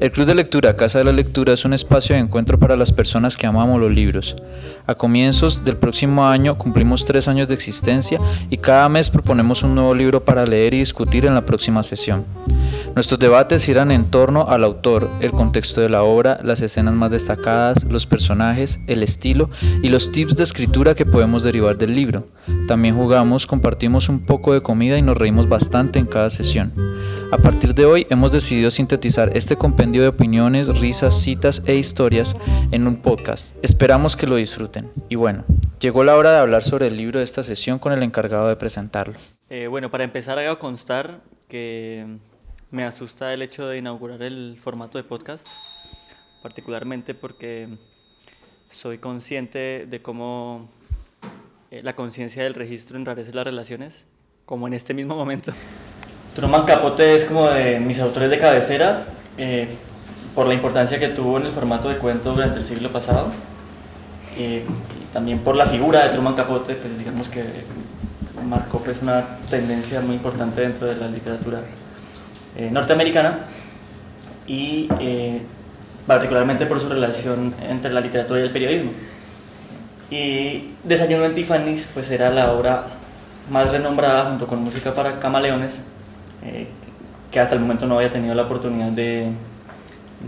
El Club de Lectura Casa de la Lectura es un espacio de encuentro para las personas que amamos los libros. A comienzos del próximo año cumplimos tres años de existencia y cada mes proponemos un nuevo libro para leer y discutir en la próxima sesión. Nuestros debates irán en torno al autor, el contexto de la obra, las escenas más destacadas, los personajes, el estilo y los tips de escritura que podemos derivar del libro. También jugamos, compartimos un poco de comida y nos reímos bastante en cada sesión. A partir de hoy hemos decidido sintetizar este compendio de opiniones, risas, citas e historias en un podcast. Esperamos que lo disfruten. Y bueno, llegó la hora de hablar sobre el libro de esta sesión con el encargado de presentarlo. Eh, bueno, para empezar hago constar que me asusta el hecho de inaugurar el formato de podcast, particularmente porque soy consciente de cómo eh, la conciencia del registro enrarece las relaciones, como en este mismo momento. Truman Capote es como de mis autores de cabecera, eh, por la importancia que tuvo en el formato de cuento durante el siglo pasado, y también por la figura de Truman Capote, pues digamos que marcó pues una tendencia muy importante dentro de la literatura eh, norteamericana y eh, particularmente por su relación entre la literatura y el periodismo. Y Desayuno en Tiffany's pues era la obra más renombrada junto con Música para Camaleones eh, que hasta el momento no había tenido la oportunidad de,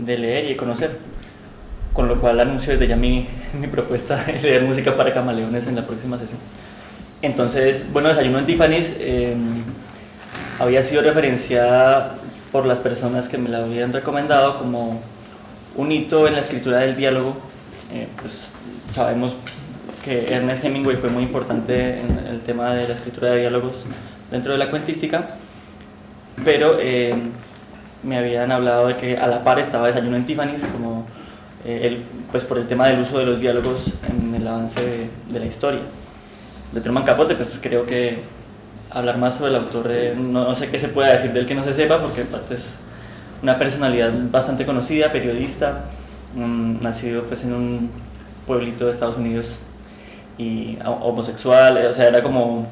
de, leer y de conocer. Con lo cual anuncio desde ya mi, mi propuesta de leer Música para Camaleones en la próxima sesión. Entonces, bueno, Desayuno en Tiffany's había sido referenciada por las personas que me la habían recomendado como un hito en la escritura del diálogo. Eh, pues sabemos que Ernest Hemingway fue muy importante en el tema de la escritura de diálogos dentro de la cuentística, pero eh, me habían hablado de que a la par estaba Desayuno en Tiffany's, como eh, pues por el tema del uso de los diálogos en el avance de, de la historia. De Truman Capote, pues creo que hablar más sobre el autor, eh, no, sé qué se pueda decir del que no se sepa, porque aparte es una personalidad bastante conocida, periodista, nacido pues en un pueblito de Estados Unidos y homosexual, eh, o sea, era como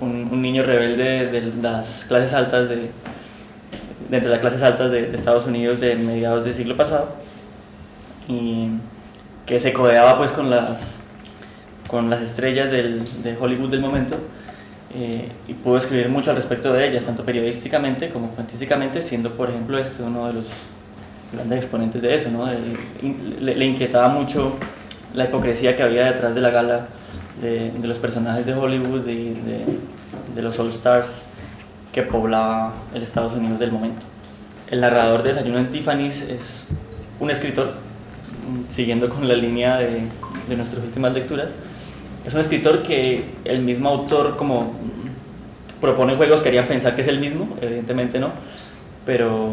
un, niño rebelde de las clases altas de, de entre las clases altas de, Estados Unidos de mediados del siglo pasado y que se codeaba pues con las con las estrellas del, de Hollywood del momento eh, y pudo escribir mucho al respecto de ellas, tanto periodísticamente como cuantísticamente, siendo por ejemplo este uno de los grandes exponentes de eso, ¿no? le, inquietaba mucho la hipocresía que había detrás de la gala de, de los personajes de Hollywood y de, de, los All Stars que poblaba el Estados Unidos del momento. El narrador de Desayuno en Tiffany's es un escritor, siguiendo con la línea de, de nuestras últimas lecturas, es un escritor que el mismo autor como propone juegos que harían pensar que es el mismo, evidentemente no, pero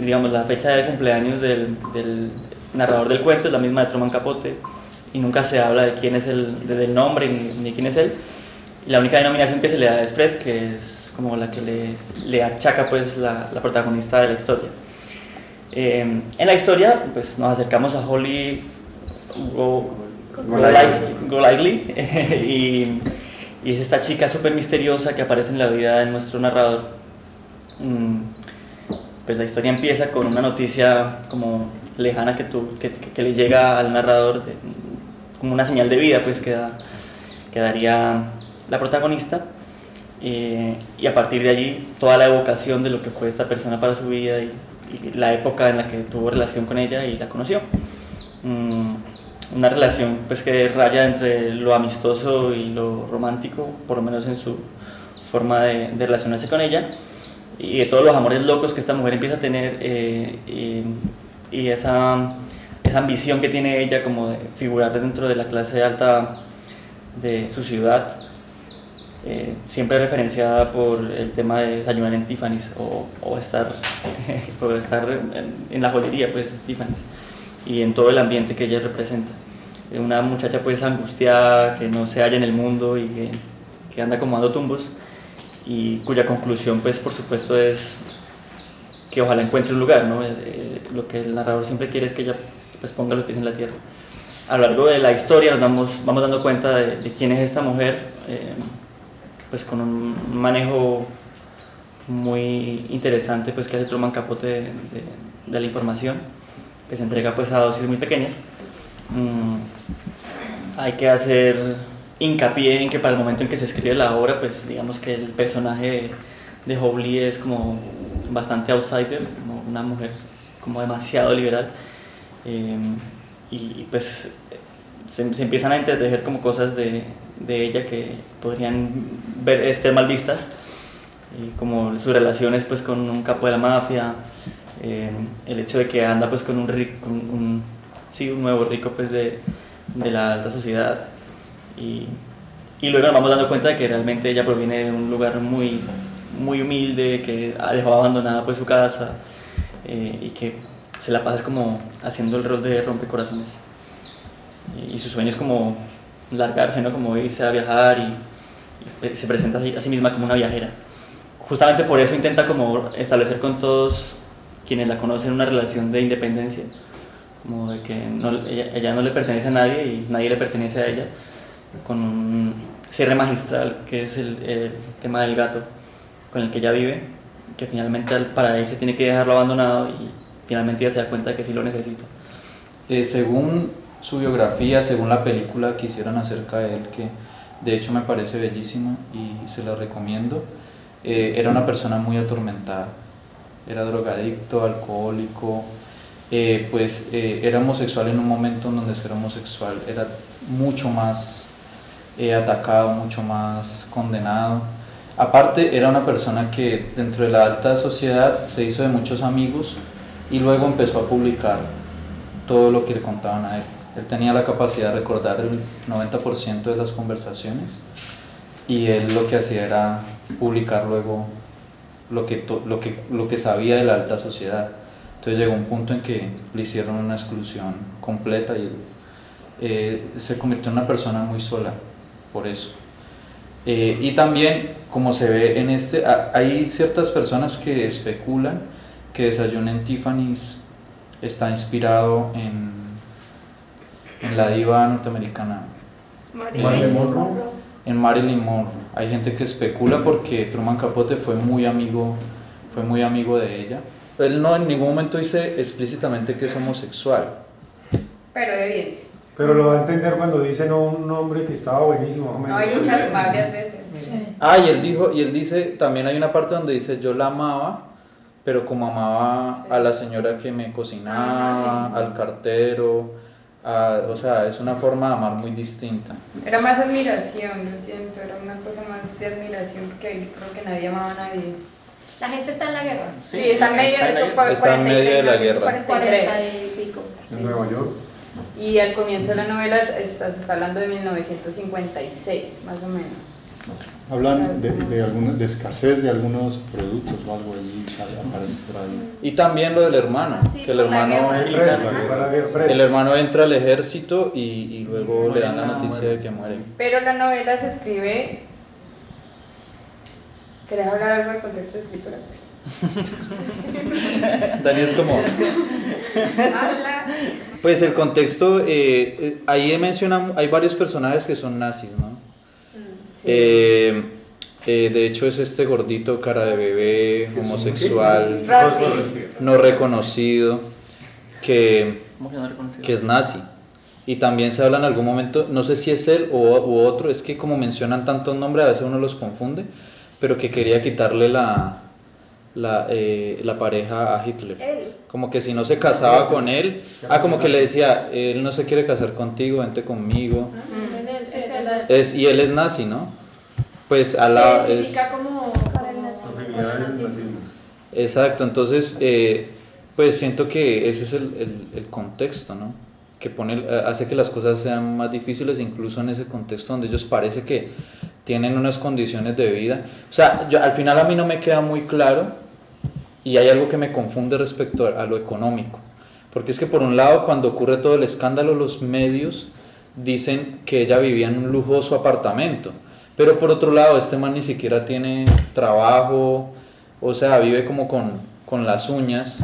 digamos la fecha de cumpleaños del, narrador del cuento es la misma de Truman Capote y nunca se habla de quién es el del nombre ni, quién es él. la única denominación que se le da es Fred, que es como la que le, le achaca pues la, la, protagonista de la historia. Eh, en la historia pues nos acercamos a Holly Golightly y, y, es esta chica súper misteriosa que aparece en la vida de nuestro narrador. Mm, pues la historia empieza con una noticia como lejana que, tú, que, que, le llega al narrador como una señal de vida pues que, daría la protagonista. Y a partir de allí toda la evocación de lo que fue esta persona para su vida y, la época en la que tuvo relación con ella y la conoció. Mm, una relación pues que raya entre lo amistoso y lo romántico, por lo menos en su forma de, relacionarse con ella, y de todos los amores locos que esta mujer empieza a tener eh, y, esa, esa, ambición que tiene ella como de figurar dentro de la clase alta de su ciudad, eh, siempre referenciada por el tema de desayunar en Tiffany's o, o estar, o estar en, en la joyería, pues Tiffany's y en todo el ambiente que ella representa. Una muchacha pues angustiada, que no se halla en el mundo y que, que anda como dando tumbos y cuya conclusión pues por supuesto es que ojalá encuentre un lugar, ¿no? Eh, eh, lo que el narrador siempre quiere es que ella pues ponga los pies en la tierra. A lo largo de la historia nos vamos, vamos dando cuenta de, quién es esta mujer, eh, pues con un manejo muy interesante pues que hace Truman Capote de, de, de la información, que se entrega pues a dosis muy pequeñas. Mm, hay que hacer hincapié en que para el momento en que se escribe la obra, pues digamos que el personaje de Howley es como bastante outsider, como una mujer como demasiado liberal. Eh, y pues se, se, empiezan a entretejer como cosas de, de ella que podrían ver, estar mal vistas, y como sus relaciones pues con un capo de la mafia, eh, el hecho de que anda pues con un, rico, sí, un nuevo rico pues de, de la alta sociedad y, y, luego nos vamos dando cuenta de que realmente ella proviene de un lugar muy, muy humilde, que ha dejado abandonada pues su casa eh, y que se la pasa como haciendo el rol de rompecorazones. Y, y su sueño es como largarse, ¿no? Como irse a viajar y, se presenta a sí misma como una viajera. Justamente por eso intenta como establecer con todos quienes la conocen una relación de independencia, como de que ella, ella, no le pertenece a nadie y nadie le pertenece a ella, con un cierre magistral que es el, el tema del gato con el que ella vive, que finalmente para irse tiene que dejarlo abandonado y finalmente ella se da cuenta de que sí lo necesita. Eh, según su biografía, según la película que hicieron acerca de él, que de hecho me parece bellísima y se la recomiendo, eh, era una persona muy atormentada, era drogadicto, alcohólico, eh, pues eh, era homosexual en un momento en donde ser homosexual era mucho más atacado, mucho más condenado. Aparte era una persona que dentro de la alta sociedad se hizo de muchos amigos y luego empezó a publicar todo lo que le contaban a él. Él tenía la capacidad de recordar el 90% de las conversaciones y él lo que hacía era publicar luego lo que, lo, que, lo que sabía de la alta sociedad. Entonces llegó un punto en que le hicieron una exclusión completa y eh, se convirtió en una persona muy sola por eso. Eh, y también, como se ve en este, hay ciertas personas que especulan que Desayuno en Tiffany's está inspirado en, en la diva norteamericana Marilyn Monroe. En Marilyn Monroe. Hay gente que especula porque Truman Capote fue muy amigo, fue muy amigo de ella. Él no en ningún momento dice explícitamente que es homosexual. Pero evidente. Pero lo va a entender cuando dice no, un nombre que estaba buenísimo. No, hay muchas varias veces. Sí. Ah, y él dijo, y él dice, también hay una parte donde dice yo la amaba, pero como amaba sí. a la señora que me cocinaba, ah, sí. al cartero, a, o sea, es una forma de amar muy distinta. Era más admiración, lo siento, era una cosa más de admiración porque ahí creo que nadie amaba a nadie. La gente está en la guerra. Sí, sí está en medio, está, eso, está en medio de la guerra. 40 y pico. En Nueva York. Y al comienzo de la novela está, se está hablando de 1956, más o menos. Hablan de, de, alguna, de escasez de algunos productos o algo ahí, aparece por ahí. Y también lo del hermano, Sí, que el hermano, el hermano entra al ejército y, y luego Y le dan la muere, noticia muere. de que muere. Pero la novela se escribe... ¿Querés hablar algo del contexto de escritura? Dani es como, Habla. pues el contexto, eh, eh, ahí mencionan, hay varios personajes que son nazis, ¿no? Eh, eh, de hecho es este gordito, cara de bebé, homosexual, no reconocido, que, ¿Cómo que es nazi. Y también se habla en algún momento, no sé si es él o, u otro, es que como mencionan tantos nombres a veces uno los confunde, pero que quería quitarle la, la, eh, la pareja a Hitler. Como que si no se casaba con él, ah, como que le decía, él no se quiere casar contigo, vente conmigo. Es Es, y él es nazi, ¿no? Pues a la... Se es- identifica como. Exacto, entonces, eh, pues siento que ese es el, el- el contexto, ¿no? Que pone, eh, hace que las cosas sean más difíciles, incluso en ese contexto donde ellos parece que tienen unas condiciones de vida. O sea, yo, al final a mí no me queda muy claro y hay algo que me confunde respecto a, a lo económico. Porque es que por un lado, cuando ocurre todo el escándalo, los medios dicen que ella vivía en un lujoso apartamento. Pero por otro lado, este man ni siquiera tiene trabajo, o sea, vive como con, con las uñas.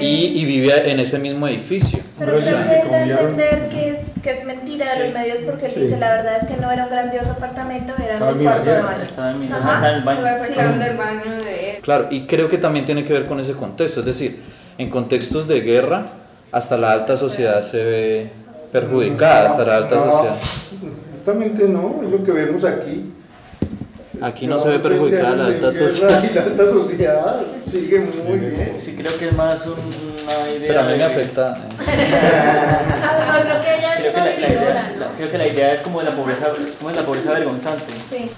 Y, y vive en ese mismo edificio. Pero creo sí, que entender que es, que es mentira de Sí. los medios porque él Sí. dice la verdad es que no era un grandioso apartamento, era un cuarto de baño. Estaba en mi baño. Sacaron del baño de él. Claro, y creo que también tiene que ver con ese contexto, es decir, en contextos de guerra, hasta la alta sociedad se ve perjudicada, hasta la alta No, sociedad. Exactamente no, es lo que vemos aquí. Aquí no se ve perjudicada la alta sociedad. La alta sociedad sigue muy bien. Sí, creo que es más un- una idea. Pero a mí me afecta. Creo que la idea es como de la pobreza, como de la pobreza vergonzante. Sí.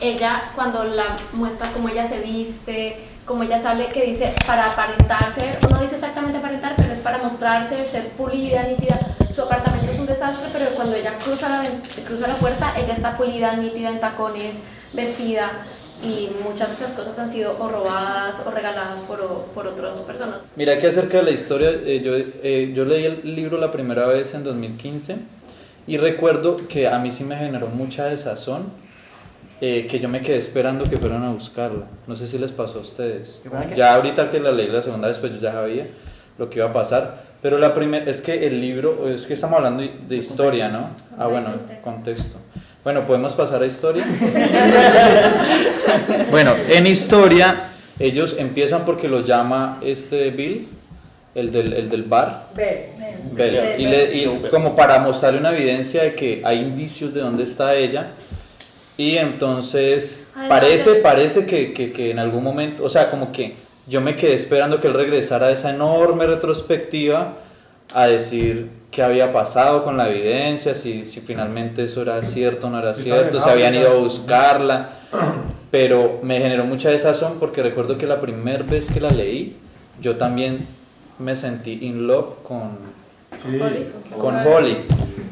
Ella, cuando la muestra cómo ella se viste, cómo ella sale, que dice para aparentarse, no dice exactamente aparentar, pero es para mostrarse, ser pulida, nítida. Su apartamento es un desastre, pero cuando ella cruza la, cruza la puerta, ella está pulida, nítida, en tacones, vestida. Y muchas de esas cosas han sido o robadas o regaladas por, por otras personas. Mira que acerca de la historia, eh, yo, eh, yo leí el libro la primera vez en 2015 y recuerdo que a mí sí me generó mucha desazón eh, que yo me quedé esperando que fueran a buscarla. No sé si les pasó a ustedes. Ya ahorita que la leí la segunda vez, pues yo ya sabía lo que iba a pasar. Pero la primera, es que el libro, es que estamos hablando de, historia, ¿no? Ah, bueno, Contexto. Bueno, podemos pasar a historia. bueno, en historia, ellos empiezan porque lo llama este Bill, el del, el del bar. Bella, y, le- y como para mostrarle una evidencia de que hay indicios de dónde está ella. Y entonces Además parece, parece que, que, que en algún momento, o sea, como que yo me quedé esperando que él regresara a esa enorme retrospectiva a decir qué había pasado con la evidencia, si, si finalmente eso era cierto o no era cierto, si habían ido a buscarla. Pero me generó mucha desazón porque recuerdo que la primera vez que la leí, yo también me sentí in love con, Sí. con Holly.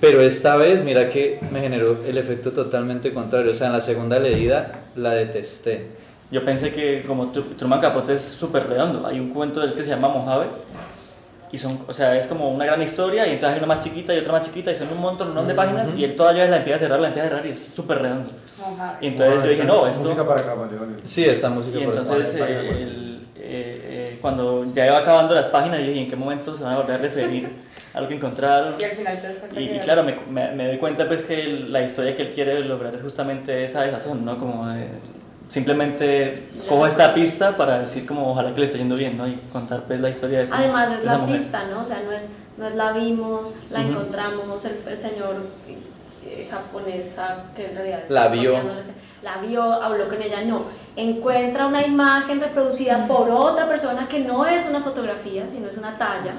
Pero esta vez, mira que me generó el efecto totalmente contrario. O sea, en la segunda leída la detesté. Yo pensé que como Tru- Truman Capote es súper redondo, hay un cuento de él que se llama Mojave y son, o sea, es como una gran historia y entonces hay una más chiquita y otra más chiquita y son un montón de páginas y él todavía la empieza a cerrar, la empieza a cerrar y es súper redondo. Y entonces yo dije, no, esto... Música para acá, vale, vale. Sí, esta música Y por entonces acá. eh, el- eh, eh, cuando ya iba acabando las páginas dije, ¿y en qué momento se van a volver a referir a lo que encontraron? Y al final cuenta Y, que y claro, me, me, me doy cuenta pues que la historia que él quiere lograr es justamente esa desazón, ¿no? Como de- simplemente cojo esta pista para decir como ojalá que le esté yendo bien, ¿no? Y contar pues la historia de esa Además de es esa la mujer. pista, ¿no? O sea, no es, no es la vimos, la Ujú. encontramos, el, el señor eh, japonesa que en realidad La está vio. la vio, habló con ella, no. Encuentra una imagen reproducida por otra persona que no es una fotografía, sino es una talla.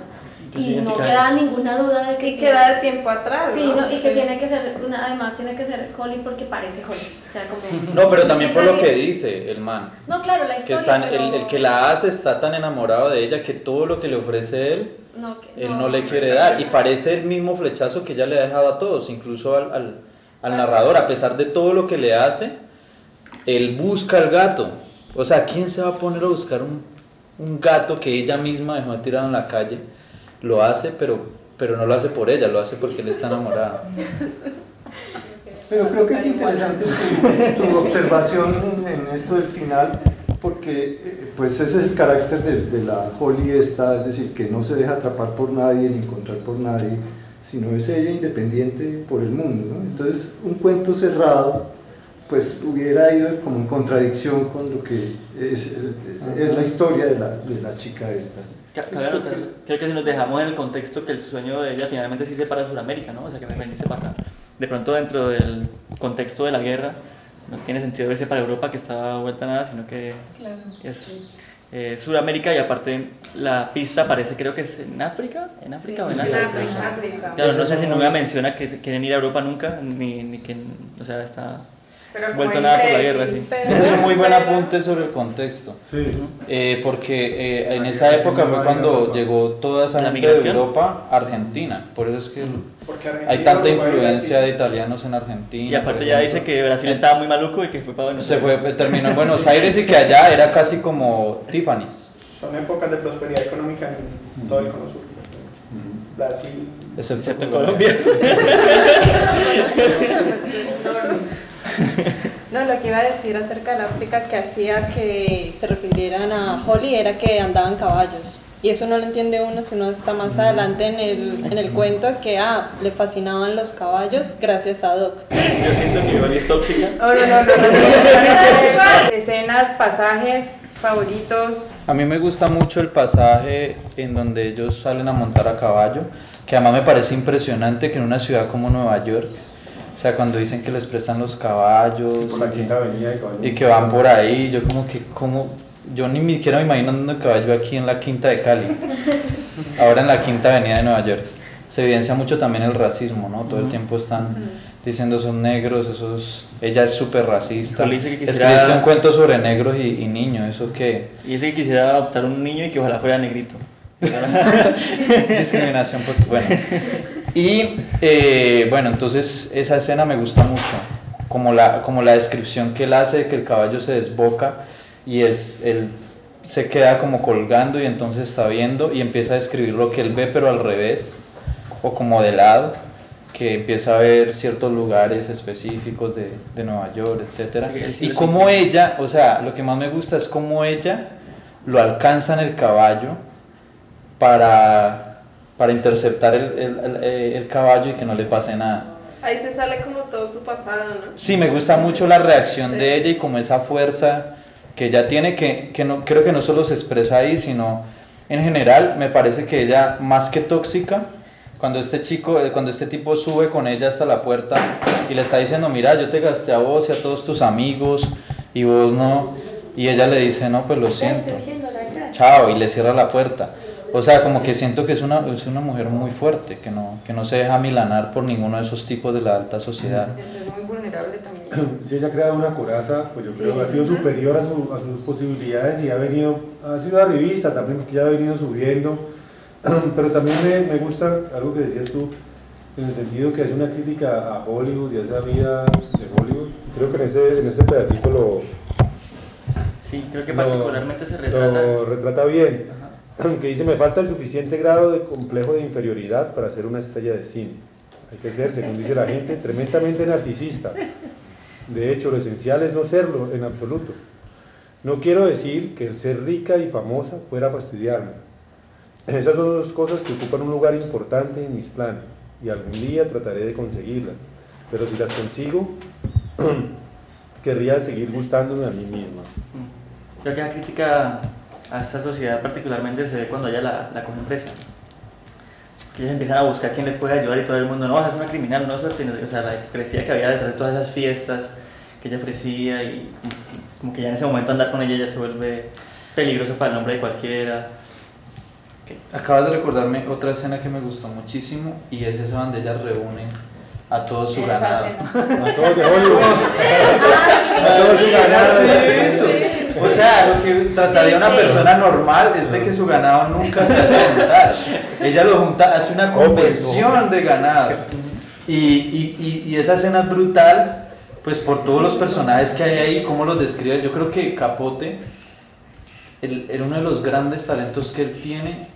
Y no queda ninguna duda de que Y queda de tiempo atrás. Sí, ¿no? ¿no? y que tiene que ser, una, además tiene que ser Holly porque parece Holly. O sea, como... No, pero también por lo que dice el man. No, claro, la Que historia, están, pero- el, el que la hace está tan enamorado de ella que todo lo que le ofrece él, No, que- él no le quiere dar. Y parece el mismo flechazo que ella le ha dejado a todos, incluso al, al, al narrador. A pesar de todo lo que le hace, él busca al gato. O sea, ¿quién se va a poner a buscar un, un gato que ella misma dejó tirado en la calle? Lo hace, pero, pero no lo hace por ella, lo hace porque él está enamorado. Pero creo que es interesante tu, tu observación en esto del final, porque eh, pues ese es el carácter de, de la Holly esta, es decir, que no se deja atrapar por nadie ni encontrar por nadie, sino es ella independiente por el mundo. ¿no? Entonces, un cuento cerrado, pues hubiera ido como en contradicción con lo que es, es la historia de la, de la chica esta. Anotar, creo que si nos dejamos en el contexto que el sueño de ella finalmente sí se para Sudamérica, ¿no? O sea, que venirse para acá. De pronto dentro del contexto de la guerra no tiene sentido irse para Europa que está vuelta a nada, sino que es eh, Sudamérica y aparte la pista aparece creo que es en África, en África o en. África. África. Claro, no sé si nunca menciona que quieren ir a Europa nunca, ni, ni que, o sea, está Pero vuelto nada por la guerra, sí. Es un muy buen apunte sobre el contexto. Sí. Eh, porque eh, en esa época fue hay cuando llegó toda esa gente de migración. Europa a Argentina. Por eso es que hay tanta influencia de italianos en Argentina. Y aparte ya dice que Brasil estaba muy maluco y que fue para Buenos Se Aires. fue, terminó en Buenos Aires y que allá era casi como Tiffany's. Son épocas de prosperidad económica en todo el cono sur. Brasil. Excepto, Excepto en Colombia. No, lo que iba a decir acerca del África que hacía que se refirieran a Holly era que andaban caballos. Y eso no lo entiende uno si uno está más adelante en el, en el cuento que, ah, le fascinaban los caballos gracias a Doc. Yo siento que Iván es tóxica. No, no, no, no, no. Escenas, pasajes favoritos. A mí me gusta mucho el pasaje en donde ellos salen a montar a caballo, que además me parece impresionante que en una ciudad como Nueva York, o sea, cuando dicen que les prestan los caballos Por la y que- quinta avenida de caballo. y que van por ahí, yo como que, como, yo ni siquiera me imagino andando de caballo aquí en la quinta de Cali, ahora en la quinta avenida de Nueva York. Se evidencia mucho también el racismo, ¿no? Todo el tiempo están diciendo son negros, esos... Ella es súper racista. Dice que quisiera- Escribiste un cuento sobre negros y, y niños, ¿eso qué? Y dice que quisiera adoptar un niño y que ojalá fuera negrito. Discriminación, pues bueno. Y eh, bueno, entonces esa escena me gusta mucho, como la, como la descripción que él hace de que el caballo se desboca y es, él se queda como colgando y entonces está viendo y empieza a describir lo que él ve pero al revés o como de lado, que empieza a ver ciertos lugares específicos de, de Nueva York, etcétera Sí, sí y cómo siente. ella, o sea, lo que más me gusta es cómo ella lo alcanza en el caballo para, para interceptar el, el- el- eh, el caballo y que no le pase nada. Ahí se sale como todo su pasado, ¿no? Sí, me gusta mucho la reacción de ella y como esa fuerza que ella tiene, que, que no, creo que no solo se expresa ahí, sino en general me parece que ella, más que tóxica, cuando este chico, eh, cuando este tipo sube con ella hasta la puerta y le está diciendo, mira, yo te gasté a vos y a todos tus amigos y vos no, y ella le dice, no, pues lo siento, chao, y le cierra la puerta. O sea, como que siento que es una, es una mujer muy fuerte, que no, que no se deja milanar por ninguno de esos tipos de la alta sociedad. Es muy vulnerable también. Si ella ha creado una coraza, pues yo creo Sí. que ha sido superior a, su- a sus posibilidades y ha venido, ha sido arribista también, porque ya ha venido subiendo. Pero también me, me gusta algo que decías tú, en el sentido que es una crítica a Hollywood y a esa vida de Hollywood. Creo que en ese, en ese pedacito lo, Sí, creo que lo- particularmente se retrata. lo retrata bien. Que dice, me falta el suficiente grado de complejo de inferioridad para ser una estrella de cine. Hay que ser, según dice la gente, tremendamente narcisista. De hecho, lo esencial es no serlo en absoluto. No quiero decir que el ser rica y famosa fuera a fastidiarme. Esas son dos cosas que ocupan un lugar importante en mis planes y algún día trataré de conseguirlas. Pero si las consigo, querría seguir gustándome a mí misma. Creo que la crítica a esta sociedad particularmente se ve cuando ella la, la cogen presa. Que ellos empiezan a buscar quién le puede ayudar y todo el mundo, no, es una criminal, no suerte. O sea, la hipocresía que había detrás de todas esas fiestas que ella ofrecía y como que ya en ese momento andar con ella ya se vuelve peligroso para el nombre de cualquiera. Acabas de recordarme otra escena que me gustó muchísimo y es esa donde ella reúne a todo su ganado. A todos de Hollywood. A todos su ganado. Sí. O sea, lo que trataría una Sí, sí. persona normal es de que su ganado nunca se haya de juntar. Ella lo junta, hace una conversión de ganado. Y, y, y, y esa escena es brutal, pues por todos los personajes que hay ahí, cómo los describe. Yo creo que Capote, el, el uno de los grandes talentos que él tiene,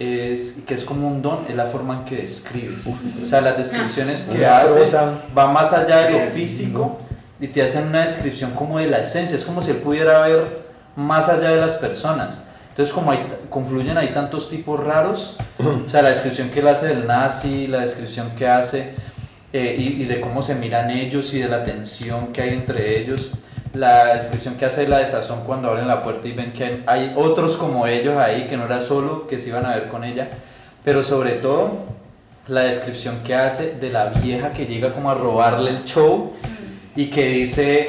es que es como un don, es la forma en que describe. O sea, las descripciones que hace va más allá de lo físico y te hacen una descripción como de la esencia. Es como si él pudiera ver más allá de las personas. Entonces, como hay, confluyen ahí tantos tipos raros, o sea, la descripción que él hace del nazi, la descripción que hace eh, y, y de cómo se miran ellos y de la tensión que hay entre ellos, la descripción que hace de la desazón cuando abren la puerta y ven que hay otros como ellos ahí, que no era solo que se iban a ver con ella, pero sobre todo la descripción que hace de la vieja que llega como a robarle el show y que dice,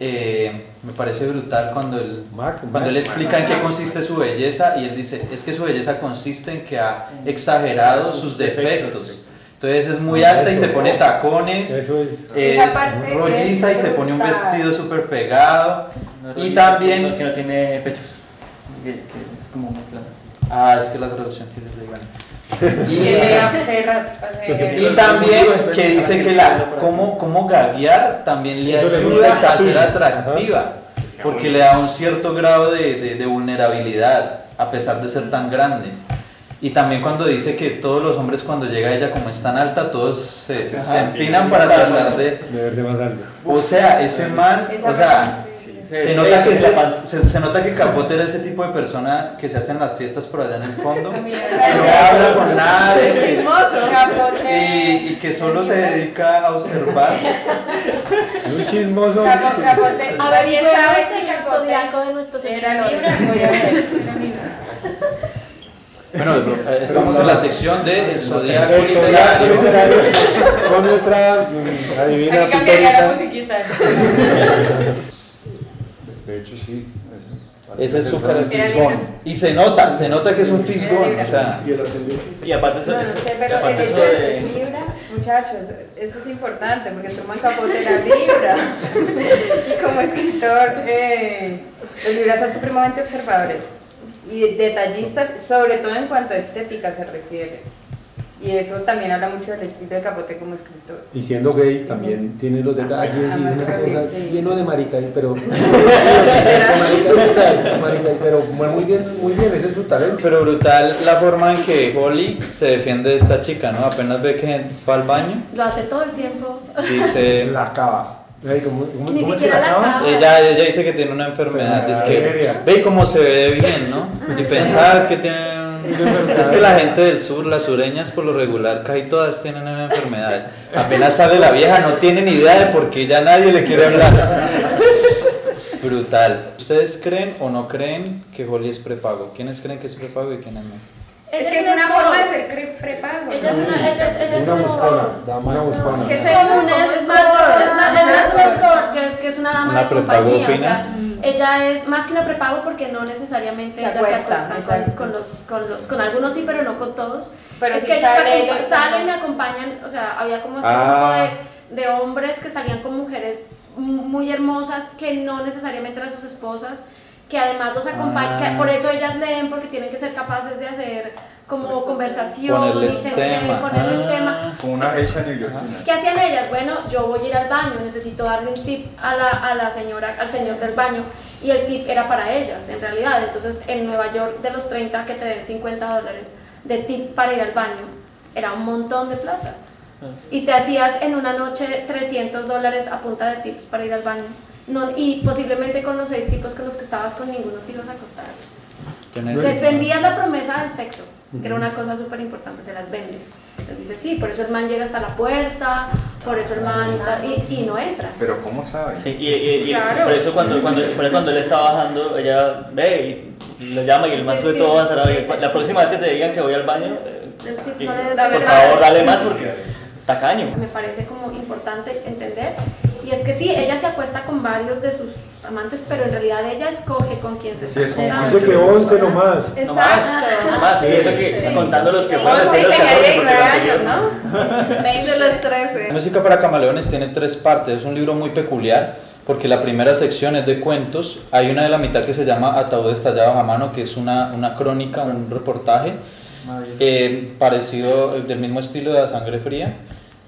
eh, me parece brutal cuando él, Mac, cuando Mac. él explica en qué consiste su belleza y él dice, es que su belleza consiste en que ha exagerado sus defectos. Entonces es muy alta y se pone tacones, Eso es. Es rolliza y se pone un vestido súper pegado. No, Y también- Que no tiene pechos. Que, que es como muy plano. Ah, es que la traducción que. Y, también que dice que la cómo, cómo gaguear también le ayuda a ser atractiva, porque le da un cierto grado de, de- de vulnerabilidad a pesar de ser tan grande. Y también cuando dice que todos los hombres cuando llega ella como es tan alta, todos se, se empinan para tratar de... De verse más alto. O sea, ese man, o sea, Se nota, que se, se- se nota que Capote era ese tipo de persona que se hace en las fiestas por allá en el fondo, que no habla con nadie Chismoso. y, y que solo se dedica a observar. Un chismoso. Capo- Capote. Averigüemos ¿Sabes que el Capote zodiaco de nuestros escritores. A ver. Bueno, eh, estamos en la sección de El Zodíaco Literario. literario con nuestra mm, adivina cambiaría la musiquita. De hecho, sí. Ese es fisgón. Libra. Y se nota, se nota que es un fisgón. O sea, Y aparte eso, No, no eso- sé, y pero el aparte hecho eso de ser Libra, muchachos, eso es importante porque Truman Capote era Libra. y como escritor, eh, los Libras son supremamente observadores y detallistas, sobre todo en cuanto a estética se refiere. Y eso también habla mucho del estilo de Capote como escritor. Y siendo gay también tiene los detalles y Además, una cosa sí. lleno de marica, pero pero muy bien, muy bien, ese es su talento. pero brutal la forma en que Holly se defiende de esta chica, ¿no? Apenas ve que va al baño, Lo hace todo el tiempo. dice. La acaba. ¿Cómo, cómo, Ni cómo se siquiera la acaba? Ella, ella dice que tiene una enfermedad. Es que ve cómo se ve bien, ¿no? Y pensar que tiene. Es que la gente del sur, las sureñas por lo regular, casi todas tienen una enfermedad. Apenas sale la vieja, no tiene ni idea de por qué ya nadie le quiere hablar. Brutal. ¿Ustedes creen o no creen que Holly es prepago? ¿Quiénes creen que es prepago y quiénes no? Es Ella que es un una forma de ser prepago. Ella es una, ella es, ella es Una escort. una buscona. ¿Qué es eso? Como un ¿Cómo es es más, escort? es más, que es, que es una dama Una de compañía. O fina. sea, ella es más que una prepago porque no necesariamente Se ella acuesta, se acuesta con, con los, con los, con algunos sí, pero no con todos. Pero es sí que ellos sale acompa- salen acompañan, o sea, había como este Ah. grupo de, de hombres que salían con mujeres muy hermosas que no necesariamente eran sus esposas, que además los acompañan, Ah. que por eso ellas leen porque tienen que ser capaces de hacer como conversación, Ponerles se- tema. ponerles Ah. tema. Como una geisha neoyorquina. ¿Qué hacían ellas? Bueno, yo voy a ir al baño, necesito darle un tip a la, a la señora, al señor del baño. Y el tip era para ellas, en realidad. Entonces, en Nueva York, de los 30 que te den 50 dólares de tip para ir al baño, era un montón de plata. Y te hacías en una noche 300 dólares a punta de tips para ir al baño. No, y posiblemente con los seis tipos con los que estabas con ninguno te ibas a acostar. Les vendías la promesa del sexo, que era una cosa súper importante, se las vendes. Les dices, sí, por eso el man llega hasta la puerta, por eso el man y, y no entra. Pero ¿cómo sabes? Sí, y, y- y Claro. por eso cuando, cuando, por eso cuando él está bajando, ella ve y lo llama y el man Sí, sube sí. todo avanzado. Y Sí, sí, la sí. próxima vez que te digan que voy al baño, eh, por favor dale más porque tacaño. Me parece como importante entender. Que sí, ella se acuesta con varios de sus amantes, pero en realidad ella escoge con quién se Sí, está es. Dice que 11 nomás. No más, no más. y eso que contando los que fueron de los tenía 14, porque 19 lo años, ¿no? 20 de los 13. Música para Camaleones tiene tres partes, es un libro muy peculiar porque la primera sección es de cuentos, hay una de la mitad que se llama Ataúdes tallados a mano, que es una, una crónica, un reportaje eh, parecido, del mismo estilo de La Sangre Fría,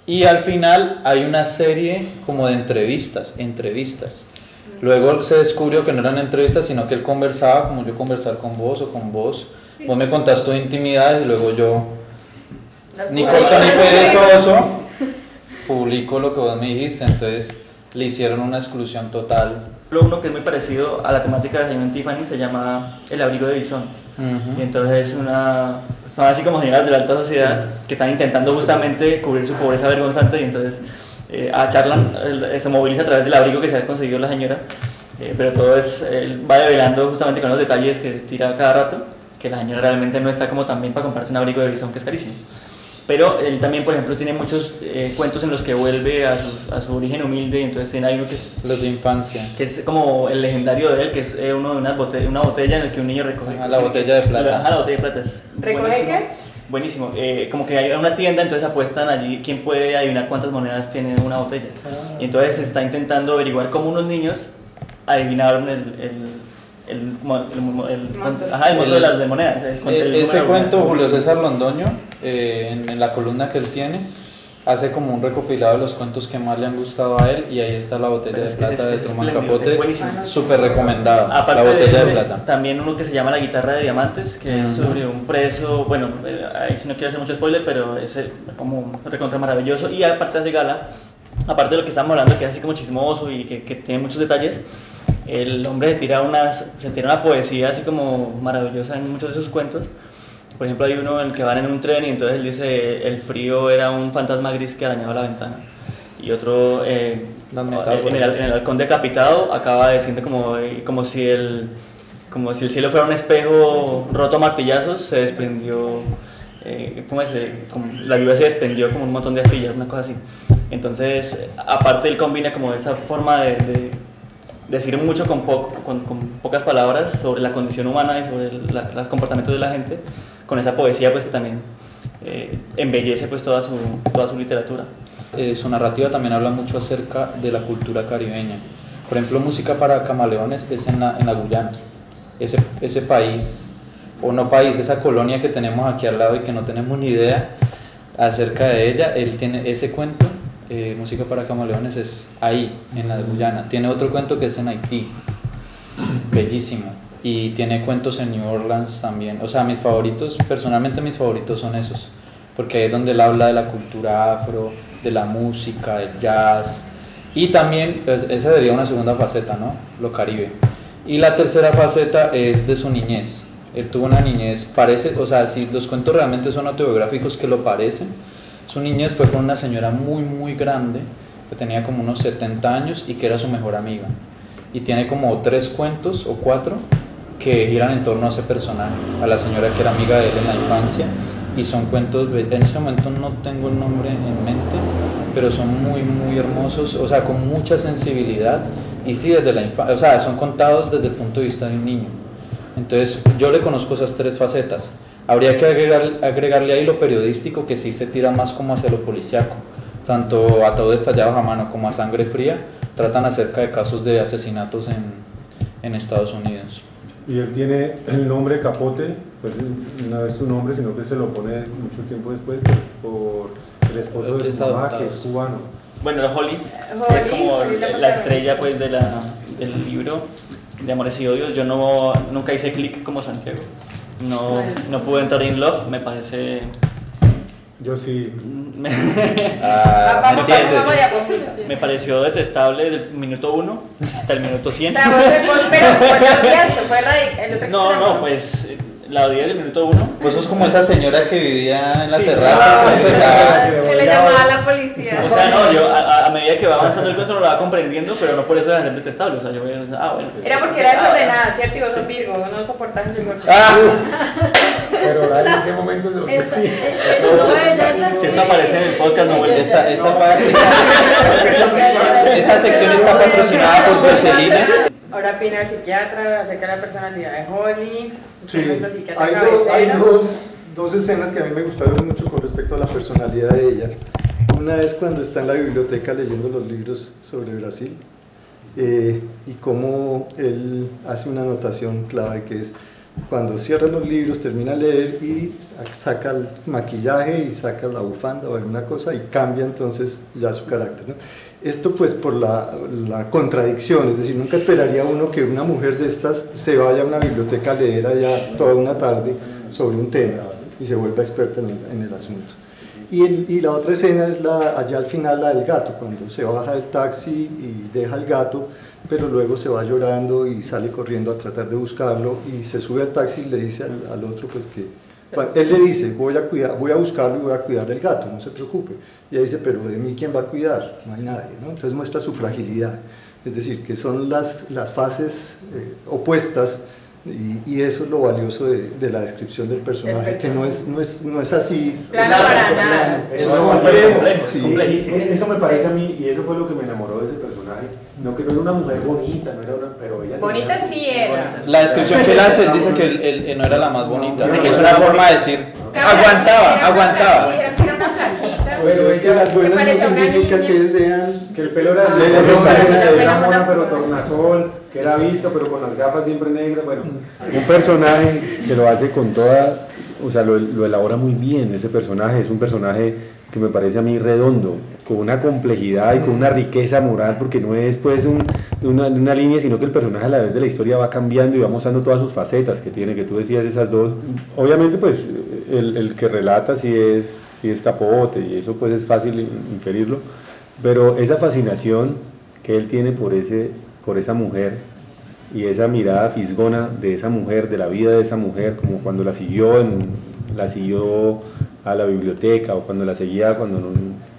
y al final hay una serie como de entrevistas, entrevistas. Luego se descubrió que no eran entrevistas, sino que él conversaba, como yo conversar con vos o con vos. Vos me contás tu intimidad y luego yo ni corto ni perezoso, publico lo que vos me dijiste, entonces le hicieron una exclusión total. Lo uno que es muy parecido a la temática de Simon Tiffany se llama El abrigo de Bison. Ujú. Y entonces es una, son así como señoras de la alta sociedad que están intentando justamente cubrir su pobreza vergonzante y entonces eh, a charlan, eh, se moviliza a través del abrigo que se ha conseguido la señora, eh, pero todo es, él va develando justamente con los detalles que tira cada rato, que la señora realmente no está como tan bien para comprarse un abrigo de bisón que es carísimo. Pero él también, por ejemplo, tiene muchos eh, cuentos en los que vuelve a su, a su origen humilde y entonces tiene ahí uno que es Los de infancia. que es como el legendario de él, que es eh, uno de unas bote- una botella en el que un niño recoge. Ah, la botella de plata. Ajá, la botella de plata es ¿Recoge buenísimo. qué? Buenísimo. Eh, como que hay una tienda, entonces apuestan allí quién puede adivinar cuántas monedas tiene una botella. Ah. Y entonces se está intentando averiguar cómo unos niños adivinaron el, el, el, el el- Monto. ajá, el monto de las de monedas. el- el número ese de cuento, monedas. Julio César Londoño, eh, en, en la columna que él tiene, hace como un recopilado de los cuentos que más le han gustado a él y ahí está la botella de plata es- de es Truman espléndido, Capote, buenísimo. súper recomendada, Aparte la botella de, de, ese, plata. también uno que se llama La guitarra de diamantes, que es sobre un preso, bueno, eh, ahí sí no quiero hacer mucho spoiler, pero es eh, como recontra maravilloso. Y aparte de gala, aparte de lo que estamos hablando, que es así como chismoso y que, que tiene muchos detalles, el hombre se tira, unas, se tira una poesía así como maravillosa en muchos de sus cuentos. Por ejemplo, hay uno en el que van en un tren y entonces él dice, el frío era un fantasma gris que arañaba la ventana. Y otro, eh, en, el, en el halcón decapitado, acaba diciendo como, eh, como, si el, como si el cielo fuera un espejo roto a martillazos, se desprendió, eh, ¿cómo es? Como la lluvia se desprendió como un montón de astrillas, una cosa así. Entonces, aparte él combina como esa forma de, de decir mucho con, pocas palabras sobre la condición humana y sobre los comportamientos de la gente, con esa poesía pues que también eh, embellece pues toda su, literatura. Eh, su narrativa también habla mucho acerca de la cultura caribeña. Por ejemplo, Música para Camaleones es en la, en la Guyana. Ese, ese país, o no país, esa colonia que tenemos aquí al lado y que no tenemos ni idea acerca de ella, él tiene ese cuento eh, Música para Camaleones es ahí, en la de Guyana. Tiene otro cuento que es en Haití, bellísimo. Y tiene cuentos en New Orleans también. O sea, mis favoritos, personalmente mis favoritos son esos. Porque ahí es donde él habla de la cultura afro, de la música, del jazz. Y también, pues, esa sería una segunda faceta, ¿no? Lo caribe. Y la tercera faceta es de su niñez. Él tuvo una niñez, parece, o sea, si los cuentos realmente son autobiográficos que lo parecen, su niñez fue con una señora muy, muy grande, que tenía como unos 70 años y que era su mejor amiga. Y tiene como tres cuentos o cuatro que giran en torno a ese personaje, a la señora que era amiga de él en la infancia. Y son cuentos, en ese momento no tengo el nombre en mente, pero son muy, muy hermosos, o sea, con mucha sensibilidad. Y sí, desde la infancia, o sea, son contados desde el punto de vista de un niño. Entonces, yo le conozco esas tres facetas. Habría que agregar, agregarle ahí lo periodístico, que sí se tira más como hacia lo policiaco. Tanto a todo estallado a mano como a sangre fría, tratan acerca de casos de asesinatos en, en Estados Unidos. Y él tiene el nombre Capote, pues no es su nombre, sino que se lo pone mucho tiempo después por el esposo de su mamá, que es cubano. Bueno, Holly, Holly, es como la estrella pues de la, del libro de Amores y Odios. Yo no, nunca hice clic como Santiago. No, no pude entrar en Love, me parece... Yo sí. Ah, Vamos, ¿me entiendes? vamos, vamos ya, poquito. Me pareció detestable del minuto 1 hasta el minuto O 100. sea, vos, vos- pero vos la odiaste, fue el otro No, extremo. no, pues la odié del minuto 1. Pues sos como esa señora que vivía en la Sí, sí. terraza. Ah, la- Que le llamaba a la policía. O sea, no, yo a- medida que va avanzando el cuento lo va comprendiendo, pero no por eso era ser detestable. O sea, yo voy a decir, ah, bueno. pues, Era porque era ah, desordenada, ¿cierto? Y vos sos Virgo, no soportas el desorden. Ah, Pero ¿en qué momento se lo Esto, sí. es. Si esto aparece en el podcast, no vuelve. esta, esta, esta, esta sección está patrocinada por Jocelina. Ahora opina el psiquiatra acerca de la personalidad de Holly. Sí, hay, dos, hay dos, dos escenas que a mí me gustaron mucho con respecto a la personalidad de ella. Una es cuando está en la biblioteca leyendo los libros sobre Brasil eh, y cómo él hace una anotación clave que es cuando cierra los libros, termina de leer y saca el maquillaje y saca la bufanda o alguna cosa y cambia entonces ya su carácter. ¿no? Esto pues por la, la contradicción, es decir, nunca esperaría uno que una mujer de estas se vaya a una biblioteca a leer allá toda una tarde sobre un tema y se vuelva experta en el, en el asunto. Y, el- y la otra escena es la, allá al final la del gato, cuando se baja del taxi y deja el gato, pero luego se va llorando y sale corriendo a tratar de buscarlo y se sube al taxi y le dice al, al otro pues que, bueno, él le dice, voy a, cuidar, voy a buscarlo y voy a cuidar del gato, no se preocupe. Y ella dice, pero de mí quién va a cuidar, no hay nadie, ¿no? Entonces muestra su fragilidad, es decir, que son las, las fases eh, opuestas y, y eso es lo valioso de, de la descripción del personaje, que no es, no es, no es así. Plano para nada. Eso, Es es complejo, Sí. complejísimo. Eso me parece a mí, y eso fue lo que me enamoró de ese personaje. No que no era una mujer bonita, no era una, pero ella Bonita sí era. La descripción que él hace, él dice que él, él- él no era la más bonita. No, Así que no, es una no, forma de decir, aguantaba, aguantaba. Pero es que las buenas no significa que sean Que el pelo era Ah, no, era mona pero tornasol, que era visto pero con las gafas siempre negras, bueno, un personaje que lo hace con toda, o sea, lo, lo elabora muy bien ese personaje, es un personaje que me parece a mí redondo, con una complejidad y con una riqueza moral, porque no es pues un- una, una línea, sino que el personaje a la vez de la historia va cambiando y va mostrando todas sus facetas que tiene, que tú decías esas dos. Obviamente pues el, el que relata sí es, sí es capote y eso pues es fácil inferirlo, pero esa fascinación que él tiene por, ese, por esa mujer y esa mirada fisgona de esa mujer, de la vida de esa mujer, como cuando la siguió, en, la siguió a la biblioteca o cuando la seguía, cuando no-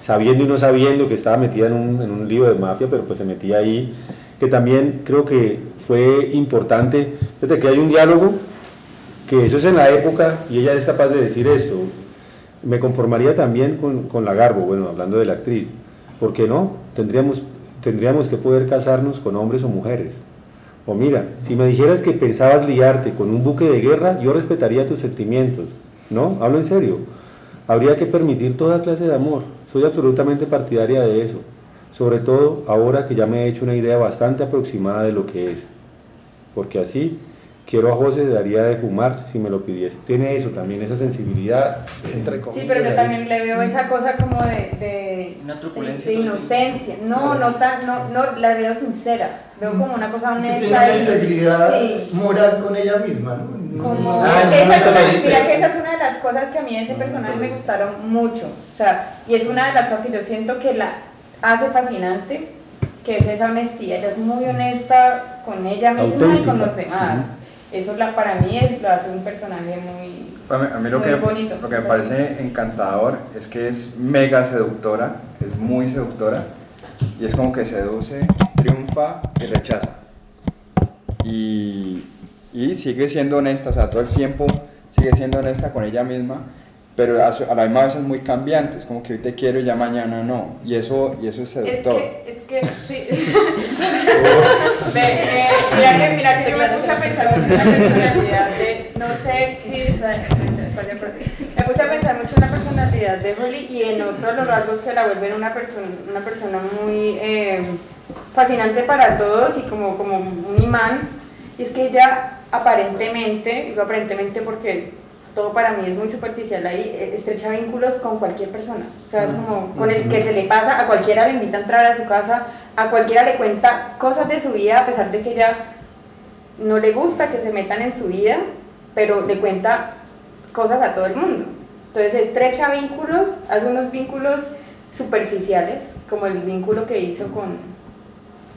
sabiendo y no sabiendo que estaba metida en un, en un lío de mafia, pero pues se metía ahí, que también creo que fue importante, fíjate que hay un diálogo, que eso es en la época y ella es capaz de decir esto, me conformaría también con, con la Garbo, bueno, hablando de la actriz, ¿por qué no? Tendríamos, tendríamos que poder casarnos con hombres o mujeres. O mira, si me dijeras que pensabas liarte con un buque de guerra, yo respetaría tus sentimientos. ¿No? Hablo en serio. Habría que permitir toda clase de amor. Soy absolutamente partidaria de eso. Sobre todo ahora que ya me he hecho una idea bastante aproximada de lo que es. Porque así, quiero a José daría de fumar si me lo pidiese. Tiene eso también, esa sensibilidad, entre comillas. Sí, pero yo también le veo esa cosa como de, de, Una de, truculencia de el inocencia. No, no, tan, no, no, la veo sincera. Veo como una cosa honesta. tiene una y- integridad sí. moral con ella misma, ¿no? Como, Ah, no, esa es lo una- mira que esa es una de las cosas que a mí de ese personaje me gustaron mucho. O sea, y es una de las cosas que yo siento que la hace fascinante, que es esa honestidad. Ella es muy honesta con ella misma y con Auténtica. los demás. Eso la, para mí es, lo hace un personaje muy... A mí, a mí lo, Muy que, bonito. lo que me parece encantador es que es mega seductora, es muy seductora y es como que seduce, triunfa y rechaza. Y, y sigue siendo honesta, o sea, todo el tiempo sigue siendo honesta con ella misma, pero a, su- a la misma vez es muy cambiante, es como que hoy te quiero y ya mañana no. Y eso, y eso es Es seductor. que, es que, sí. Ve, eh, mira que, mira que yo me puse a pensar mucho en la personalidad de, no sé si está, está me puse a pensar mucho en la personalidad de Holly y en otro de los rasgos que la vuelven una persona, una persona muy eh, fascinante para todos y como, como un imán. Y es que ella aparentemente, digo aparentemente porque todo para mí es muy superficial ahí, eh, estrecha vínculos con cualquier persona. O sea, es como con el que se le pasa, a cualquiera le invita a entrar a su casa, a cualquiera le cuenta cosas de su vida, a pesar de que ella no le gusta que se metan en su vida, pero le cuenta cosas a todo el mundo. Entonces estrecha vínculos, hace unos vínculos superficiales, como el vínculo que hizo con,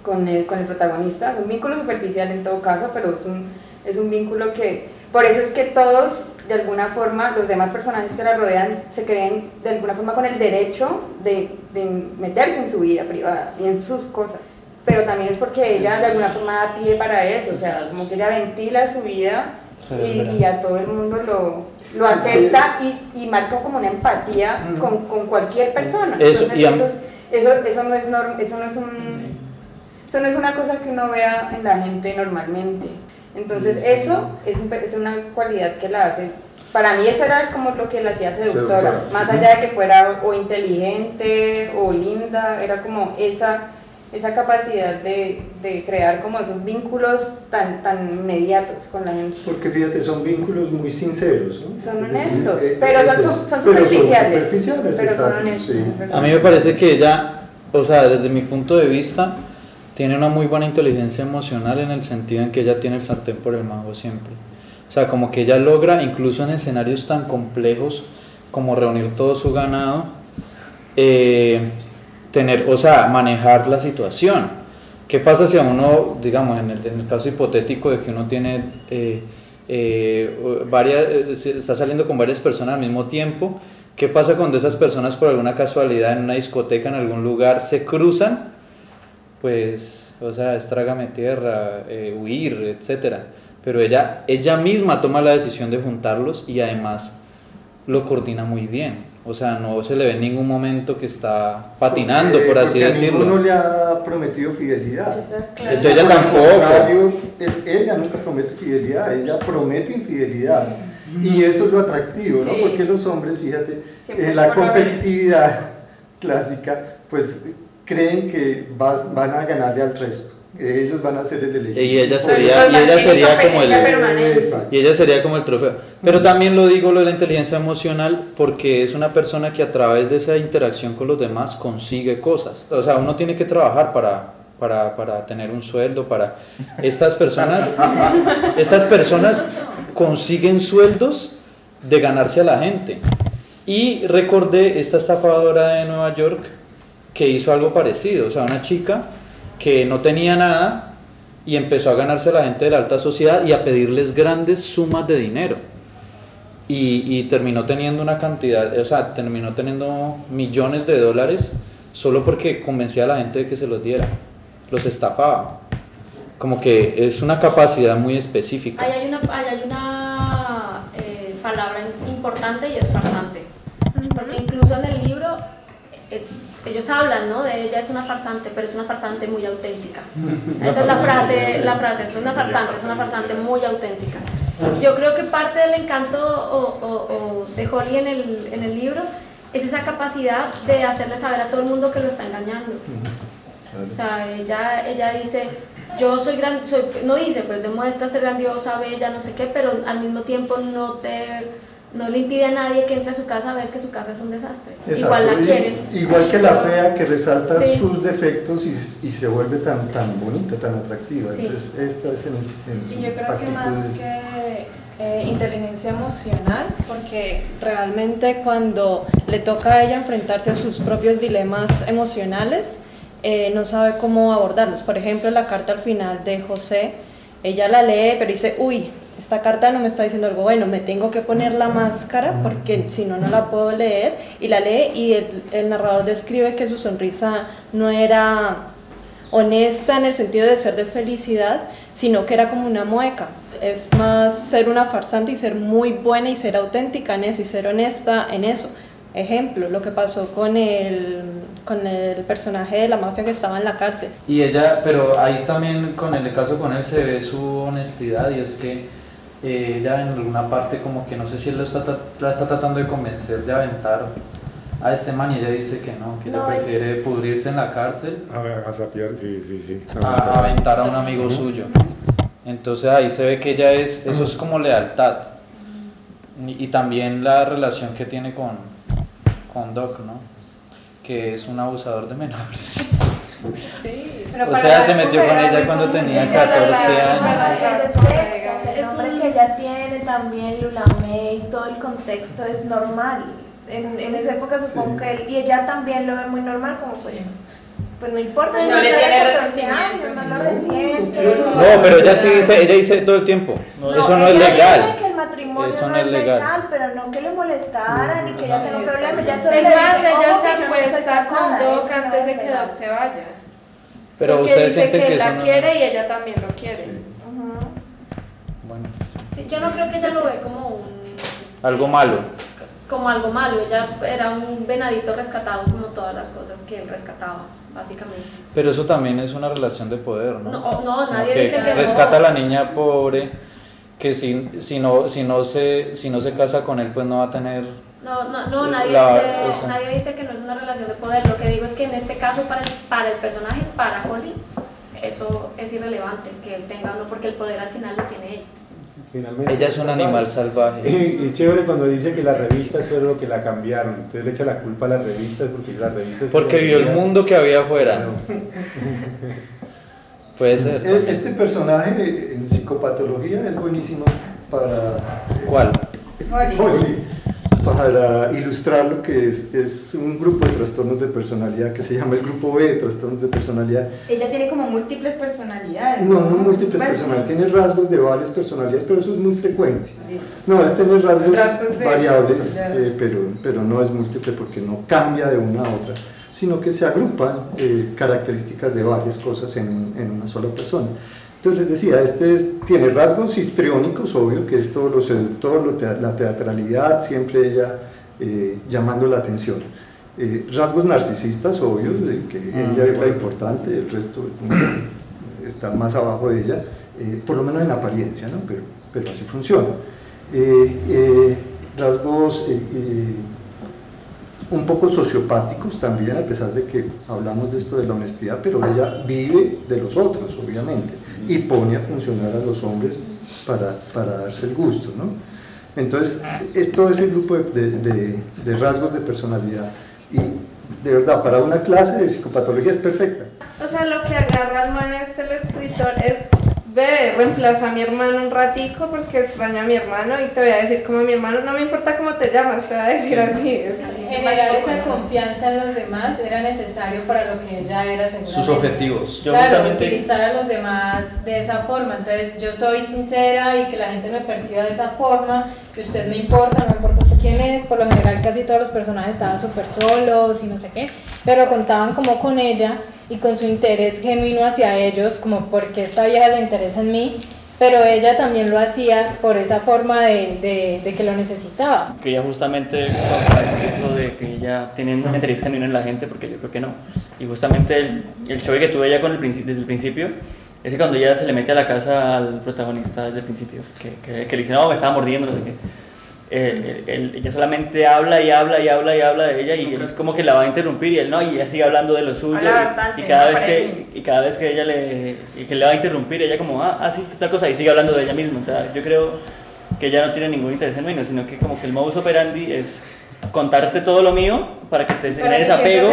con, el, con el protagonista. Es un vínculo superficial en todo caso, pero es un, es un vínculo que... Por eso es que todos, de alguna forma, los demás personajes que la rodean, se creen de alguna forma con el derecho de, de meterse en su vida privada y en sus cosas. Pero también es porque ella de alguna forma da pie para eso, o sea, como que ella ventila su vida y, y a todo el mundo lo, lo acepta y, y marca como una empatía con, con cualquier persona. Eso, Entonces, eso, es- eso, eso, no es norm- eso no es un eso no es una cosa que uno vea en la gente normalmente. Entonces, eso es, un es una cualidad que la hace. Para mí, eso era como lo que la hacía seductora. Seductora. Más allá de que fuera o inteligente o linda, era como esa, esa capacidad de, de crear como esos vínculos tan, tan inmediatos con la gente. Porque fíjate, son vínculos muy sinceros, ¿no? Son Es decir, honestos, eh, pero son, su- son pero superficiales. superficiales, pero son exacto, honestos. sí. son A mí me parece que ella, o sea, desde mi punto de vista, tiene una muy buena inteligencia emocional en el sentido en que ella tiene el sartén por el mango siempre. O sea, como que ella logra, incluso en escenarios tan complejos como reunir todo su ganado, eh, tener, o sea, manejar la situación. ¿Qué pasa si a uno, digamos, en el, caso hipotético de que uno tiene eh, eh, varias, eh, está saliendo con varias personas al mismo tiempo? ¿Qué pasa cuando esas personas por alguna casualidad en una discoteca, en algún lugar, se cruzan? Pues, o sea, es trágame tierra, eh, huir, etcétera. Pero ella, ella misma toma la decisión de juntarlos y además lo coordina muy bien. O sea, no se le ve en ningún momento que está patinando, Porque- por así decirlo. ninguno le ha prometido fidelidad. Hecho, ella tampoco. contrario, es, ella nunca promete fidelidad, ella promete infidelidad. Y eso es lo atractivo, ¿no? Sí. Porque los hombres, fíjate, Siempre en la competitividad clásica, pues creen que vas- van a ganarle al resto, que ellos van a ser el elegido. Y ella sería- y ella sería como el-. Y ella sería como el trofeo. Pero también lo digo lo de la inteligencia emocional porque es una persona que a través de esa interacción con los demás consigue cosas. O sea, uno tiene que trabajar para, para, para tener un sueldo, para... Estas personas, estas personas consiguen sueldos de ganarse a la gente. Y recordé esta estafadora de Nueva York que hizo algo parecido. O sea, una chica que no tenía nada y empezó a ganarse a la gente de la alta sociedad y a pedirles grandes sumas de dinero. Y, y terminó teniendo una cantidad, o sea, terminó teniendo millones de dólares solo porque convencía a la gente de que se los diera. Los estafaba. Como que es una capacidad muy específica. Ahí hay una, ahí hay una eh, palabra importante y es farsante. Porque incluso en el libro eh, ellos hablan, ¿no? De ella es una farsante, pero es una farsante muy auténtica. Esa es la frase, la frase, es una farsante, es una farsante muy auténtica. Y yo creo que parte del encanto o, o- o de Holly en el, en el libro es esa capacidad de hacerle saber a todo el mundo que lo está engañando. O sea, ella, ella dice, yo soy gran, soy, no dice, pues demuestra ser grandiosa, bella, no sé qué, pero al mismo tiempo no te, no le impide a nadie que entre a su casa a ver que su casa es un desastre. Igual la y- quieren. Igual que la fea que resalta Sí. sus defectos y, y se vuelve tan, tan bonita, tan atractiva. Sí. Entonces, esta es en, en Y su yo creo que más que eh, inteligencia emocional, porque realmente cuando le toca a ella enfrentarse a sus propios dilemas emocionales, eh, no sabe cómo abordarlos. Por ejemplo, la carta al final de José, ella la lee, pero dice, uy, esta carta no me está diciendo algo bueno, me tengo que poner la máscara porque si no, no la puedo leer. Y la lee y el, el narrador describe que su sonrisa no era honesta en el sentido de ser de felicidad, sino que era como una mueca. Es más ser una farsante y ser muy buena y ser auténtica en eso y ser honesta en eso. Ejemplo, lo que pasó con el, con el personaje de la mafia que estaba en la cárcel. Y ella, pero ahí también con el caso con él se ve su honestidad y es que eh, ella en alguna parte como que no sé si él lo está, la está tratando de convencer de aventar a este man y ella dice que no, que ella es- prefiere pudrirse en la cárcel A, ver, a sapear, sí, sí, sí. a aventar a un amigo suyo. Entonces ahí se ve que ella es, eso es como lealtad. Y, y también la relación que tiene con, con Doc, ¿no? Que es un abusador de menores. Sí. O sea, se metió con ella cuando tenía 14 años. El nombre que ella tiene también, Lulame y todo el contexto es normal. En, en esa época supongo que él, y ella también lo ve muy normal, como pues, pues no importa, No ella le tiene tiene 14 años, no lo resiente. No, pero ella sí dice, ella dice todo el tiempo, eso no es legal. dice que el matrimonio Eso no es legal. pero no que le molestara ni que ella tenga un problema. Ya solo Es más, dice, ella "Ojo, se no acuesta con casada", Doc eso no antes es de que legal. Doc se vaya. Pero Porque ustedes dice que que él la no- quiere y ella también lo quiere. Bueno, Sí, yo no creo que ella lo ve como un algo malo. como algo malo, ella era un venadito rescatado como todas las cosas que él rescataba, básicamente. Pero eso también es una relación de poder, ¿no? No, no, nadie Que dice que no. rescata a la niña pobre, que si, si, no, si, no se, si no se casa con él, pues no va a tener... No, no, no nadie, La- dice, o sea- nadie dice que no es una relación de poder. Lo que digo es que en este caso, para el, para el personaje, para Holly, eso es irrelevante, que él tenga o no, porque el poder al final lo tiene ella. Finalmente, Ella es un animal salvaje. Y es chévere cuando dice que las revistas fueron lo que la cambiaron. Entonces le echa la culpa a las revistas porque las revistas. Porque vio el mundo que había afuera. Puede ser. E- Este personaje en psicopatología es buenísimo para, ¿Cuál? Holly, para ilustrar lo que es, es un grupo de trastornos de personalidad que se llama el grupo B de trastornos de personalidad. Ella tiene como múltiples personalidades. No, no múltiples Bueno, personalidades, tiene rasgos de varias personalidades, pero eso es muy frecuente. No, es tener rasgos de- variables, eh, pero, pero no es múltiple porque no cambia de una a otra, sino que se agrupan eh, características de varias cosas en, en una sola persona. Entonces les decía, este es- tiene rasgos histriónicos, obvio, que es todo lo seductor, lo la teatralidad, siempre ella eh, llamando la atención. Eh, rasgos narcisistas, obvio, de que ella es la importante, el resto está más abajo de ella, eh, por lo menos en apariencia, ¿no? pero, pero así funciona. Rasgos un poco sociopáticos también, a pesar de que hablamos de esto de la honestidad, pero ella vive de los otros, obviamente, y pone a funcionar a los hombres para, para darse el gusto, ¿no? Entonces, esto es el grupo de, de- de- de rasgos de personalidad. Y de verdad, para una clase de psicopatología es perfecta. O sea, lo que agarra al man este el escritor es ve, reemplaza a mi hermano un ratico porque extraña a mi hermano y te voy a decir como mi hermano, no me importa cómo te llamas, te voy a decir así. Es Generar esa confianza en los demás era necesario para lo que ella era. Sus objetivos. Yo claro, utilizar a los demás de esa forma. Entonces yo soy sincera y que la gente me perciba de esa forma, que usted me importa, no importa usted quién es. Por lo general casi todos los personajes estaban súper solos y no sé qué, pero contaban como con ella y con su interés genuino hacia ellos, como porque esta vieja se interesa en mí, pero ella también lo hacía por esa forma de, de, de que lo necesitaba. Que ella justamente eso de que ella tiene un interés genuino en la gente, porque yo creo que no. Y justamente el, el choque que tuve ella con el, desde el principio es que cuando ella se le mete a la casa al protagonista desde el principio, que, que, que le dice, no, me estaba mordiendo, no sé qué eh, él, ella solamente habla y habla y habla y habla de ella y él es como que la va a interrumpir y él no y ella sigue hablando de lo suyo y, cada vez que y cada vez que ella le que le va a interrumpir ella como ah, ah sí tal cosa y sigue hablando de ella misma. Yo creo que ella no tiene ningún interés genuino sino que como que el modus operandi es contarte todo lo mío para que te generes apego.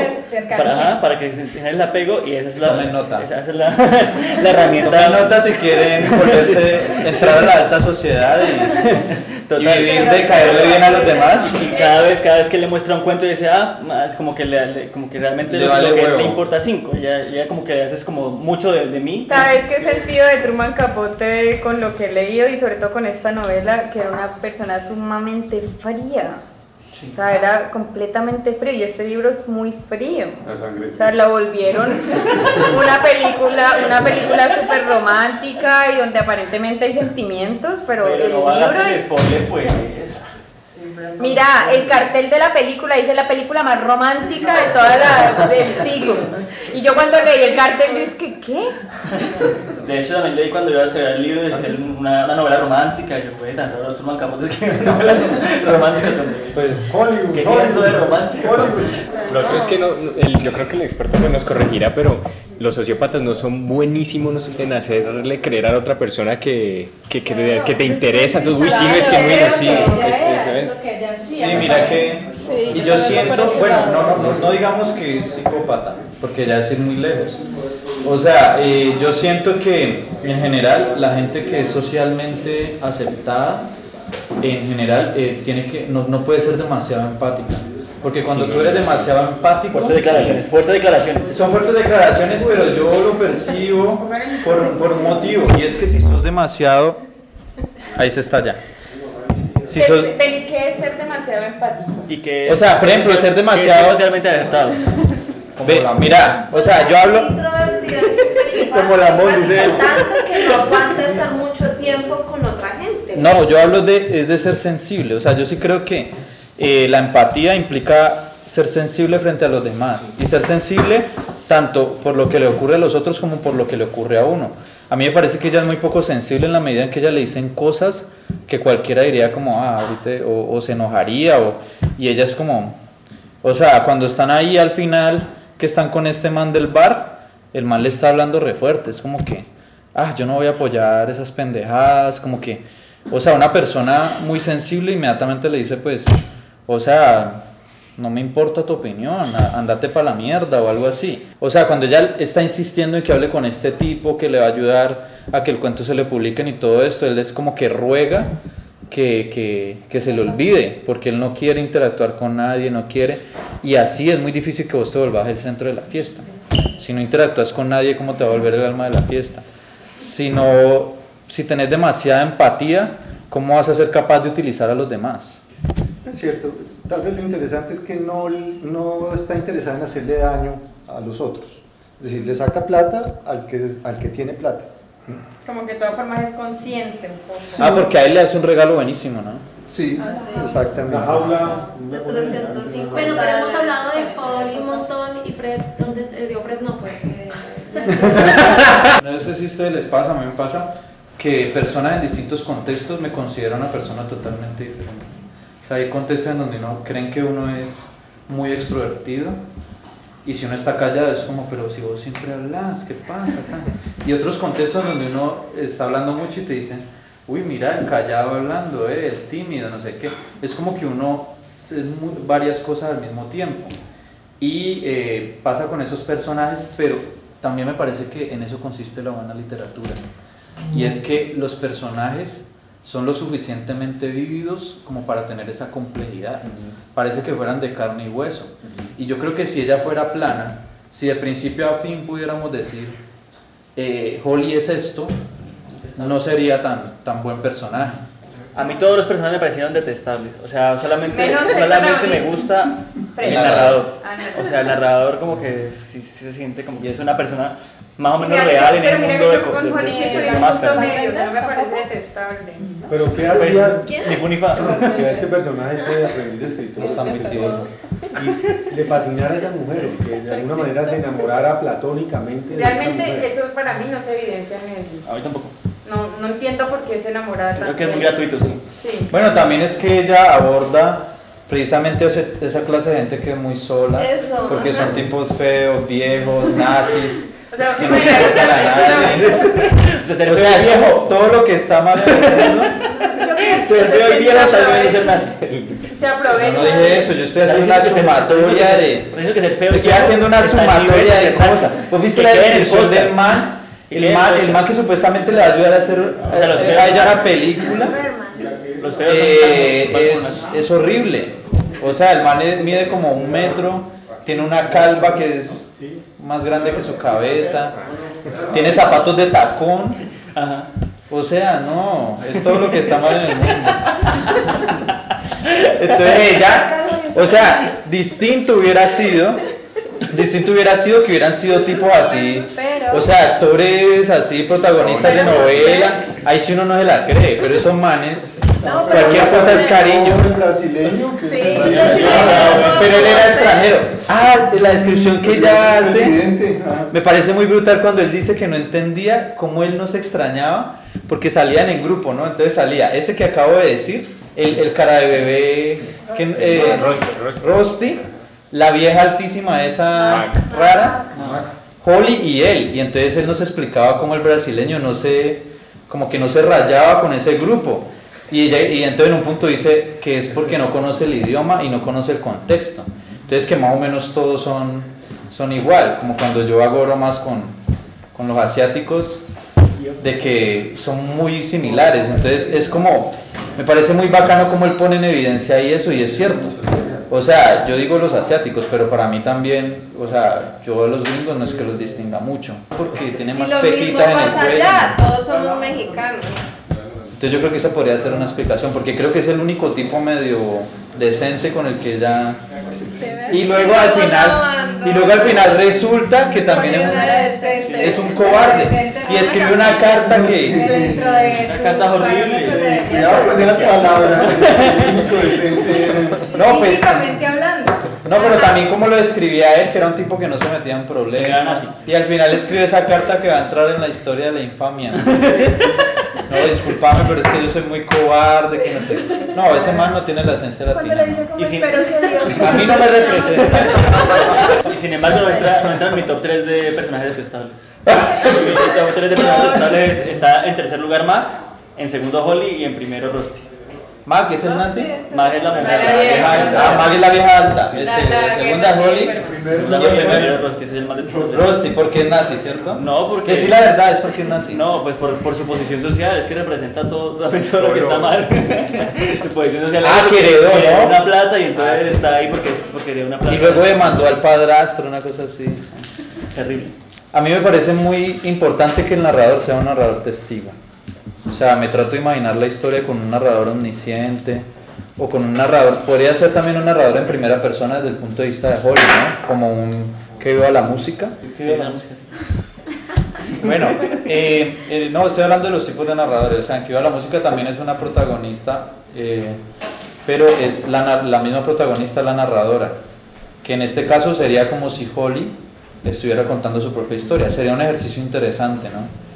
para, para, que generes el apego y esa es la nota. Esa, es la, la herramienta. Tomen nota si quieren volverse entrar a la alta sociedad y, y vivir de caerle bien a los demás. Y cada vez cada vez que le muestra un cuento y dice ah es como que le, como que realmente le lo, que le importa cinco ya, ya como que haces como mucho de, de mí. Sabes qué sentido de Truman Capote con lo que he leído y sobre todo con esta novela que era una persona sumamente fría o sea, era completamente frío y este libro es muy frío. O sea, la volvieron una película, una película súper romántica y donde aparentemente hay sentimientos, pero, el libro es... pues. Mira, el cartel de la película dice la película más romántica de toda la del siglo. Y yo cuando leí el cartel dije, ¿qué? De hecho, también leí cuando iba a hacer el libro, de una, una novela romántica. Y yo, güey, tan raro, Truman Capote que una novela romántica son Pues Hollywood. ¿Qué tiene esto de romántico? Lo otro es que no, el, yo creo que el experto me nos corregirá, pero los sociópatas no son buenísimos en hacerle creer a otra persona que, que, que, que te interesa. Entonces, uy, sí, no es que muy sí. Sí, mira que. Y yo siento, bueno, no, no, no, no digamos que es psicópata, porque ya es ir muy lejos. O sea, eh, yo siento que en general la gente que es socialmente aceptada, en general, eh, tiene que, no, no puede ser demasiado empática. Porque cuando tú eres demasiado empático. Fuertes declaraciones, fuertes declaraciones. Son fuertes declaraciones, pero yo lo percibo por, por un motivo. Y es que si sos demasiado. Ahí se está ya. Si sos, ¿Qué es ser demasiado empático? Y que o sea, por ejemplo, ser demasiado. socialmente aceptado. Ve, mira, o sea, yo hablo. Como la amor dice él. Tanto que no aguanta estar mucho tiempo con otra gente. No, yo hablo de, es de ser sensible. O sea, yo sí creo que eh, la empatía implica ser sensible frente a los demás. Y ser sensible tanto por lo que le ocurre a los otros como por lo que le ocurre a uno. A mí me parece que ella es muy poco sensible en la medida en que ella le dicen cosas que cualquiera diría como, ah, ahorita, o, o se enojaría, o, y ella es como, o sea, cuando están ahí al final, que están con este man del bar, el man le está hablando re fuerte, es como que, ah, yo no voy a apoyar esas pendejadas, como que, o sea, una persona muy sensible inmediatamente le dice, pues, o sea, no me importa tu opinión, andate para la mierda o algo así. O sea, cuando ella está insistiendo en que hable con este tipo que le va a ayudar a que el cuento se le publiquen y todo esto, él es como que ruega que, que, que, se le olvide, porque él no quiere interactuar con nadie, no quiere, y así es muy difícil que vos te volvás el centro de la fiesta. Si no interactúas con nadie, ¿cómo te va a volver el alma de la fiesta? Si, no, si tenés demasiada empatía, ¿cómo vas a ser capaz de utilizar a los demás? Es cierto, tal vez lo interesante es que no, no está interesada en hacerle daño a los otros. Es decir, le saca plata al que, al que tiene plata. Como que de todas formas es consciente un poco. Ah, porque a él le hace un regalo buenísimo, ¿no? Sí, Ah, sí. exactamente. La jaula. De 350. Bueno, pero hemos hablado de Paul y un montón y Fred, ¿dónde se dio Fred? No, pues. eh, No sé si a ustedes les pasa, a mí me pasa que personas en distintos contextos me consideran una persona totalmente diferente. Sea, hay contextos en donde no creen que uno es muy extrovertido y si uno está callado es como, pero si vos siempre hablas, ¿qué pasa? Y otros contextos donde uno está hablando mucho y te dicen, uy, mira, el callado hablando, eh, el tímido, no sé qué. Es como que uno es muy- varias cosas al mismo tiempo. Y eh, pasa con esos personajes, pero también me parece que en eso consiste la buena literatura. y es que los personajes son lo suficientemente vívidos como para tener esa complejidad. Parece que fueran de carne y hueso. Y yo creo que si ella fuera plana, si de principio a fin pudiéramos decir, eh, Holly es esto, no sería tan, tan buen personaje. A mí todos los personajes me parecieron detestables. O sea, solamente, solamente me gusta el narrador. Ah. O sea, el narrador como que sí, sí se siente como que es una persona más o Sí, menos mira, real en el mundo de, con de, Holly de- sí de punto máscara. medio, no me parece detestable. Pero ¿qué Pues, hacía ni fu ni fa. que a este personaje, este aprendiz de escritor, y se- le fascinara a esa mujer, que de alguna manera se enamorara platónicamente de esa mujer? Realmente eso para mí no se evidencia en el... A mí tampoco. No, no entiendo por qué se enamora Creo tanto que es muy de- gratuito, sí. Sí. Bueno, también es que ella aborda precisamente ese- esa clase de gente que es muy sola, Eso, porque ajá. son tipos feos, viejos, nazis. O sea, que ¿te no imaginas importan a nadie. O sea, ser O sea, feo es como todo lo que está mal en el mundo. Ser nazi. Se aprovecha. No dije eso, yo estoy haciendo una sumatoria de. Estoy haciendo una sumatoria de cosas. ¿Vos viste Que la descripción del man? El man, el man que supuestamente le va a ayudar a hacer O sea, los a feos ella una película. Los feos Eh, es, es horrible. O sea, el man mide como un metro, tiene una calva que es más grande que su cabeza, tiene zapatos de tacón. Ajá. O sea, no, es todo lo que está mal en el mundo. Entonces ella, o sea, distinto hubiera sido, distinto hubiera sido que hubieran sido tipos así, o sea, actores así, protagonistas de novela, ahí sí uno no se la cree, pero esos manes, cualquier cosa es cariño. Brasileño que Sí, es sí, Pero él era extranjero. Ah, la descripción que ella hace ah. me parece muy brutal cuando él dice que no entendía cómo él no se extrañaba porque salían en grupo, ¿no? Entonces salía ese que acabo de decir, el, el cara de bebé, que, eh. Rusty, la vieja altísima esa rara, Holly y él. Y entonces él nos explicaba cómo el brasileño no se, como que no se rayaba con ese grupo. Y, ella, y entonces en un punto dice que es porque no conoce el idioma y no conoce el contexto. Entonces que más o menos todos son, son igual, como cuando yo hago bromas con, con los asiáticos, de que son muy similares. Entonces es como, me parece muy bacano como él pone en evidencia ahí eso y es cierto. O sea, yo digo los asiáticos, pero para mí también, o sea, yo a los gringos no es que los distinga mucho, porque tienen Y más pequitas en el cuello. allá, todos somos mexicanos. Entonces yo creo que esa podría ser una explicación, porque creo que es el único tipo medio decente con el que ella... Y luego al final, y luego al final resulta que también es un, es un cobarde y escribe una carta que... Dentro de Una carta horrible. Cuidado con esas palabras. No, pues... Físicamente hablando. No, pero también como lo describía él, que era un tipo que no se metía en problemas. Y al final escribe esa carta que va a entrar en la historia de la infamia. No, disculpame, pero es que yo soy muy cobarde, que no sé. No, ese man no tiene la esencia latina. le dice como Y espero que Dios A mí no me representa. Y sin embargo no entra, no entra en mi top 3 de personajes detestables. mi top 3 de personajes detestables está en tercer lugar Mag, en segundo Holly y en primero Rusty. Mag es el nazi. Mag es la mujer. La la vieja. alta. Ah, Mag es la vieja alta. La- Es la el- que segunda también, Holly. primero Rusty, ese es el más detestable. Rusty, porque es nazi, ¿cierto? No, porque. Que sí, la verdad es porque es nazi. No, pues por, por su posición social, es que representa todo, todo lo que está mal. su posición social Ah, es que heredó, ¿no? una plata y entonces Ah, sí. está ahí porque, es, porque heredó una plata. Y luego demandó al padrastro, una cosa así. Terrible. A mí me parece muy importante que el narrador sea un narrador testigo. O sea, me trato de imaginar la historia con un narrador omnisciente o con un narrador, podría ser también un narrador en primera persona desde el punto de vista de Holly, ¿no? Como un que viva la música. Que viva la música, sí. Bueno, eh, eh, no, estoy hablando de los tipos de narradores. O sea, en que viva la música también es una protagonista, eh, pero es la, la misma protagonista, la narradora. Que en este caso sería como si Holly estuviera contando su propia historia. Sería un ejercicio interesante, ¿no?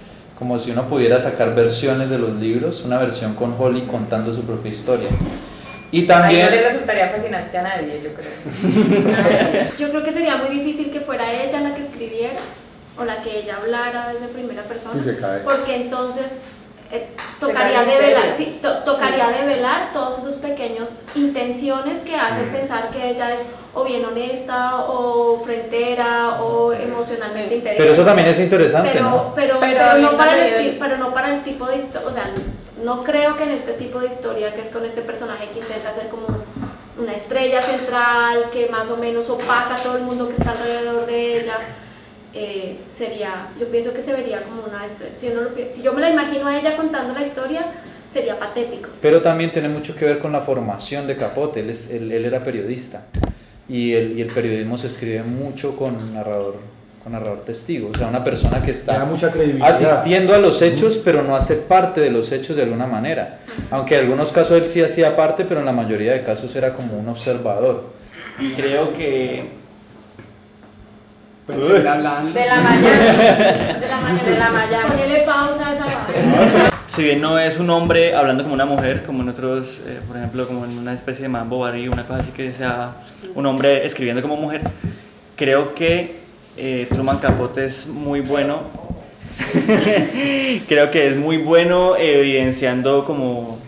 Como si uno pudiera sacar versiones de los libros, una versión con Holly contando su propia historia. Y Ahí no también... le resultaría fascinante a nadie, yo creo. Yo creo que sería muy difícil que fuera ella la que escribiera o la que ella hablara desde primera persona, Sí, se cae. porque entonces eh, tocaría develar, sí, to- tocaría develar todos esos pequeños intenciones que hacen pensar que ella es o bien honesta o frentera o emocionalmente inteligente. Pero eso también es interesante, pero, ¿no? Pero, Pero pero, no para el- pero no para el tipo de historia, o sea, no creo que en este tipo de historia que es con este personaje que intenta ser como una estrella central que más o menos opaca a todo el mundo que está alrededor de ella, eh, sería, yo pienso que se vería como una. Si, uno lo pi- si yo me la imagino a ella contando la historia, sería patético. Pero también tiene mucho que ver con la formación de Capote. Él, es- él- él era periodista y el, y el periodismo se escribe mucho con narrador, con narrador testigo. O sea, una persona que está mucha asistiendo a los hechos, pero no hace parte de los hechos de alguna manera. Aunque en algunos casos él sí hacía parte, pero en la mayoría de casos era como un observador. Creo que Pero hablando. De la mañana. De la mañana. De la mañana. Ponele pausa a esa vaina. si bien no es un hombre hablando como una mujer, como en otros, eh, por ejemplo, como en una especie de mambo Bari, una cosa así que sea un hombre escribiendo como mujer, creo que eh, Truman Capote es muy bueno. creo que es muy bueno evidenciando como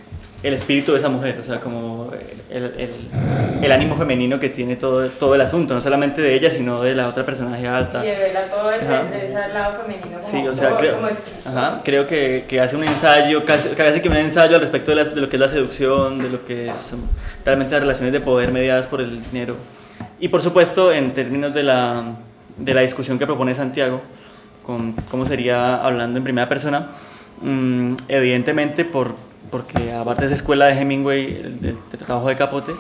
el espíritu de esa mujer, o sea, como el, el- el ánimo femenino que tiene todo, todo el asunto, no solamente de ella, sino de la otra personaje alta. Y de verdad todo ese, ese lado femenino. Como, Sí, o sea, como- creo, ajá, creo que, que hace un ensayo, casi, casi que un ensayo al respecto de, las- de lo que es la seducción, de lo que son realmente las relaciones de poder mediadas por el dinero. Y por supuesto, en términos de la, de la discusión que propone Santiago, con cómo sería hablando en primera persona, mm, evidentemente, por, porque aparte de esa escuela de Hemingway, el, el trabajo de Capote,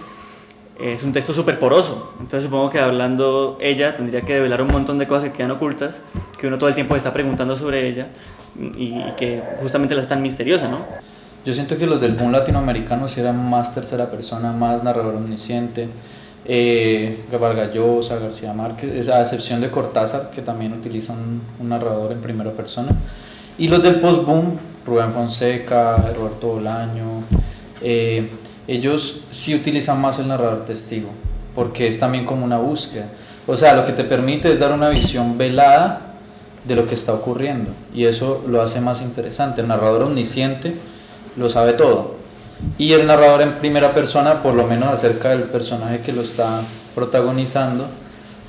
es un texto súper poroso. Entonces supongo que hablando ella tendría que develar un montón de cosas que quedan ocultas, que uno todo el tiempo está preguntando sobre ella y, y que justamente la es tan misteriosa, ¿no? Yo siento que los del boom latinoamericano sí eran más tercera persona, más narrador omnisciente. Eh, Vargas Llosa, García Márquez, a excepción de Cortázar, que también utiliza un, un narrador en primera persona. Y los del post-boom, Rubén Fonseca, Roberto Bolaño, eh, ellos sí utilizan más el narrador testigo, porque es también como una búsqueda. O sea, lo que te permite es dar una visión velada de lo que está ocurriendo, y eso lo hace más interesante. El narrador omnisciente lo sabe todo, y el narrador en primera persona, por lo menos acerca del personaje que lo está protagonizando,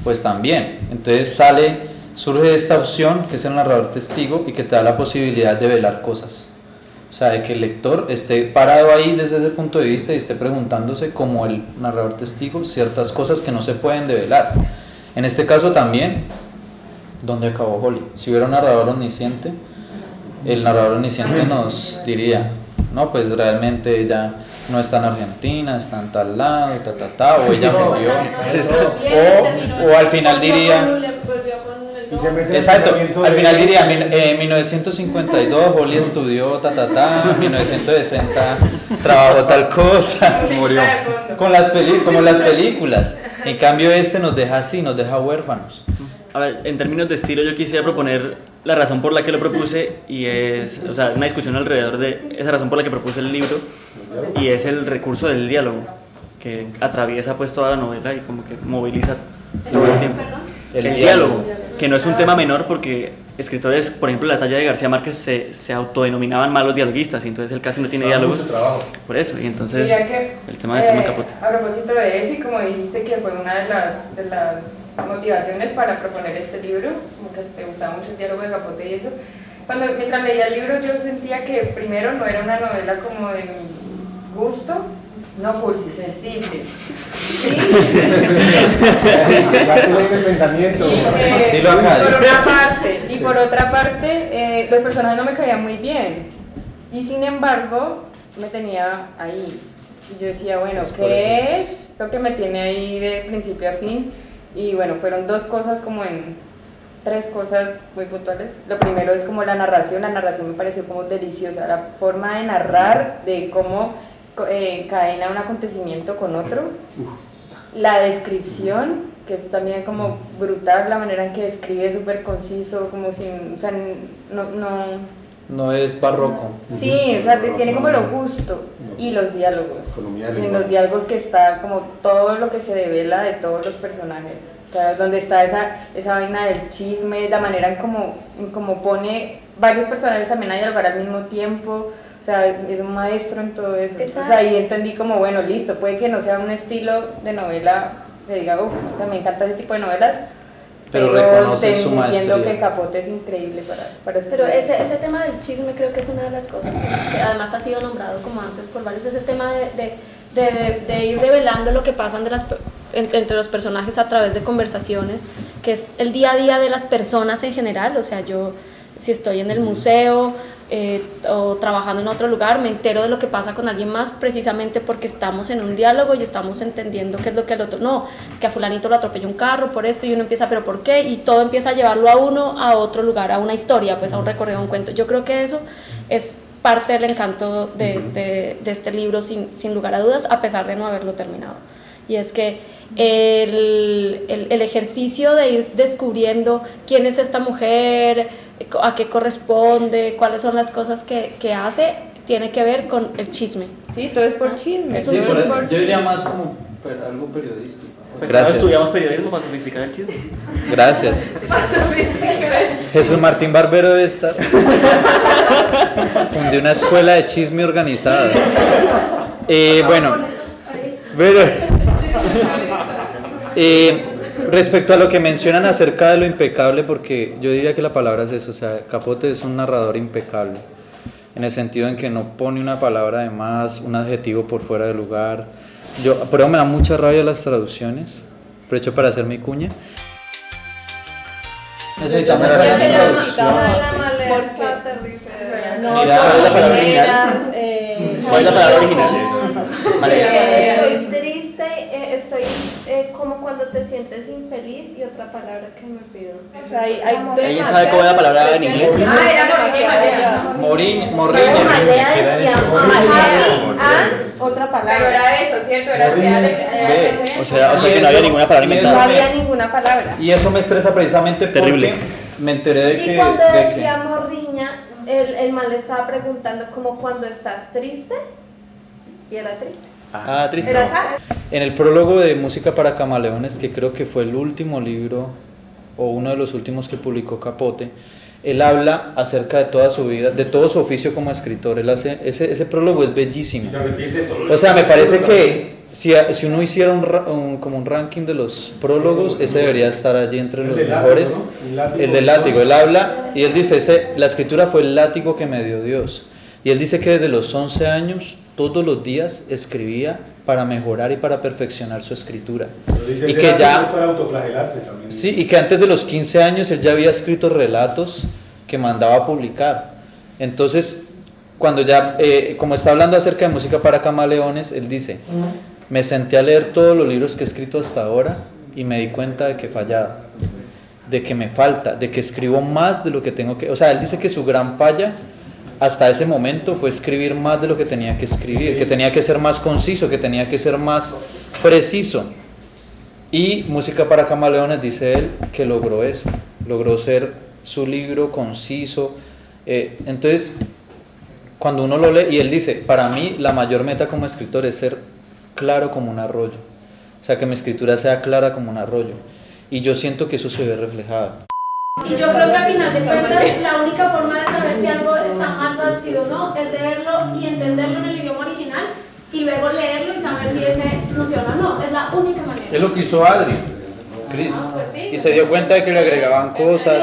pues también. Entonces sale, surge esta opción que es el narrador testigo y que te da la posibilidad de velar cosas. O sea, de que el lector esté parado ahí desde ese punto de vista y esté preguntándose como el narrador testigo ciertas cosas que no se pueden develar. En este caso también, ¿dónde acabó Holly? Si hubiera un narrador omnisciente, el narrador omnisciente nos diría, no, pues realmente ella no está en Argentina, está en tal lado, ta, ta, ta, o ella murió. O, o al final diría, se Exacto, al final diría, "Min- eh, en 1952 Holly estudió ta ta ta, en 1960 trabajó tal cosa, murió. Con las peli como las películas. En cambio este nos deja así, nos deja huérfanos. A ver, en términos de estilo yo quisiera proponer la razón por la que lo propuse y es, o sea, una discusión alrededor de esa razón por la que propuse el libro y es el recurso del diálogo que atraviesa pues toda la novela y como que moviliza todo el tiempo. El El, diálogo. diálogo, que no es un tema menor porque escritores, por ejemplo, la talla de García Márquez se, se autodenominaban malos dialoguistas y entonces él casi no tiene diálogos mucho trabajo. por eso y entonces que, el tema de Truman eh, Capote. A propósito de eso, y como dijiste que fue una de las, de las motivaciones para proponer este libro, como que te gustaba mucho el diálogo de Capote y eso, cuando mientras leía el libro yo sentía que primero no era una novela como de mi gusto, no cursi, sensible. Lees el pensamiento. Y por una parte, y por otra parte, eh, los personajes no me caían muy bien. Y sin embargo, me tenía ahí. Y yo decía, bueno, Pues ¿qué es lo que me tiene ahí de principio a fin? Y bueno, fueron dos cosas como en tres cosas muy puntuales. Lo primero es como la narración, la narración me pareció como deliciosa, la forma de narrar, de cómo co- eh, cadena un acontecimiento con otro. La descripción, que es también como brutal, la manera en que describe súper conciso, como sin, o sea, no, no, No es barroco. Sí, o sea, tiene como lo justo. Y los diálogos. En los diálogos que está como todo lo que se devela de todos los personajes. O sea, donde está esa, esa vaina del chisme, la manera en cómo, en cómo pone varios personajes también a dialogar al mismo tiempo. O sea, es un maestro en todo eso. O sea, ahí entendí como, bueno, listo, puede que no sea un estilo de novela que diga, uff, también encanta ese tipo de novelas, Pero pero, reconoces su entiendo maestría. que Capote es increíble para, para Pero ese, ese tema del chisme creo que es una de las cosas que, que además ha sido nombrado como antes por varios, ese tema de, de, de- de ir develando lo que pasan de las, per- en- entre los personajes a través de conversaciones, que es el día a día de las personas en general, o sea, yo si estoy en el museo eh, o trabajando en otro lugar, me entero de lo que pasa con alguien más precisamente porque estamos en un diálogo y estamos entendiendo qué es lo que el otro, no, que a fulanito lo atropelló un carro por esto y uno empieza, pero ¿por qué? Y todo empieza a llevarlo a uno a otro lugar, a una historia, pues a un recorrido, a un cuento. Yo creo que eso es parte del encanto de este, de este libro sin, sin lugar a dudas, a pesar de no haberlo terminado. Y es que el, el, el ejercicio de ir descubriendo quién es esta mujer, a qué corresponde, cuáles son las cosas que, que hace, tiene que ver con el chisme. Sí, todo es por chisme. Es un chisme. Yo diría más como per- algo periodístico. Pues Gracias. estudiamos periodismo para sofisticar el chisme. Gracias. Jesús Martín Barbero debe estar. Fundé una escuela de chisme organizada. Eh, bueno, pero, eh, respecto a lo que mencionan acerca de lo impecable, porque yo diría que la palabra es eso, o sea, Capote es un narrador impecable, en el sentido en que no pone una palabra de más, un adjetivo por fuera de lugar. Yo, por eso me da mucha rabia las traducciones, aprovecho para hacer mi cuña. Necesitamos la traducción. No, ¿cuál es la palabra marineras, eh, ¿Cuál es la palabra original? Estoy triste, eh, estoy eh, como cuando te sientes infeliz y otra palabra que me pido. O sea, hay, hay ¿Alguien sabe cómo es la palabra en inglés? Ah, era Morriña. Morín, Pero Morriña. malea ¿qué era decía otra Pero palabra. era eso, ¿cierto? Era así, era- ¿eh? O sea, o sea que no había ninguna palabra y No eso inventada. había me- ninguna palabra. Y eso me estresa precisamente porque me enteré de que... Y cuando de que- decía morriña, el, el mal le estaba preguntando como cuando estás triste. Y era triste. Ah, triste. En el prólogo de Música para Camaleones, que creo que fue el último libro o uno de los últimos que publicó Capote, él habla acerca de toda su vida, de todo su oficio como escritor. Él hace, ese, ese prólogo es bellísimo. O sea, me parece que si, si uno hiciera un, un- como un ranking de los prólogos, ese debería estar allí entre los mejores. El del látigo. Él habla y él dice, ese, la escritura fue el látigo que me dio Dios. Y él dice que desde los 11 años, todos los días escribía para mejorar y para perfeccionar su escritura. Dice, Y que ya- es para autoflagelarse también. Sí, y que antes de los 15 años él ya había escrito relatos que mandaba a publicar. Entonces, cuando ya, eh, como está hablando acerca de música para camaleones, él dice, me senté a leer todos los libros que he escrito hasta ahora y me di cuenta de que he fallado, de que me falta, de que escribo más de lo que tengo que... O sea, él dice que su gran falla hasta ese momento fue escribir más de lo que tenía que escribir, que tenía que ser más conciso, que tenía que ser más preciso. Y Música para Camaleones dice él que logró eso, logró ser su libro conciso. eh, entonces, cuando uno lo lee, y él dice, para mí la mayor meta como escritor es ser claro como un arroyo. O sea, que mi escritura sea clara como un arroyo. Y yo siento que eso se ve reflejado. Y yo creo que al final de cuentas la única forma de saber si algo está mal traducido o no es leerlo y entenderlo en el idioma original y luego leerlo y saber si ese funciona o no. Es la única manera. Es lo que hizo Adri, Chris. Y se dio cuenta de que le agregaban cosas,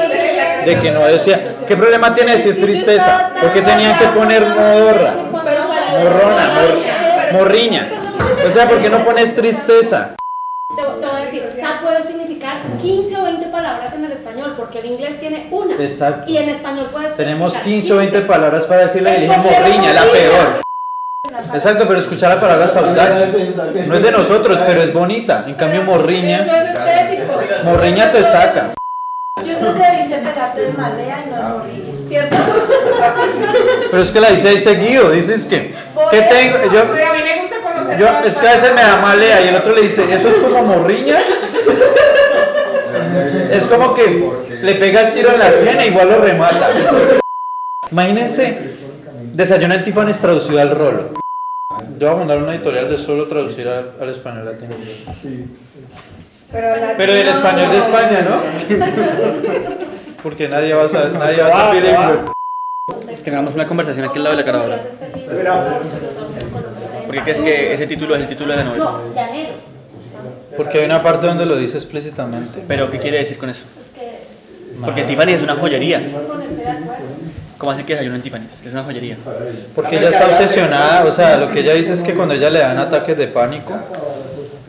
de que no decía. ¿Qué problema tiene decir tristeza? ¿Por qué tenían que poner modorra? Morrona, mor- morriña. O sea, ¿por qué no pones tristeza? Te, te voy a decir, sad puede significar 15 o 20 palabras en el español, porque el inglés tiene una. Exacto. Y en español puede Tenemos significar 15 o 20 palabras para decirle y dije morriña, la morriña. peor. Exacto, pero escuchar la palabra saudade no es de nosotros, pero es bonita. En cambio, morriña, Eso es estético. morriña te saca. Yo creo que debiste pegarte de malea y no de morrillo. ¿Cierto? Pero es que la dice ahí seguido, dices que, ¿qué tengo? Yo, Pero a mí me gusta Yo, es que a veces me da malea y el otro le dice, ¿eso es como morriña? Es como que le pega el tiro en la sien e igual lo remata. Imagínense, desayuno en Tiffany's traducido al rolo. Yo voy a mandar una editorial de solo traducir al, al español latino. Pero, Pero el español de España, ¿no? Porque nadie va a saber, nadie va a saber Va, va. bilingüe. Tengamos una conversación aquí al lado de la grabadora. ¿Por qué crees que ese título es el título de la novela? No, llanero. Porque hay una parte donde lo dice explícitamente. ¿Pero qué quiere decir con eso? Porque Tiffany es una joyería. ¿Cómo así que hay uno en Tiffany? Es una joyería. Porque ella está obsesionada, o sea, lo que ella dice es que cuando ella le dan ataques de pánico,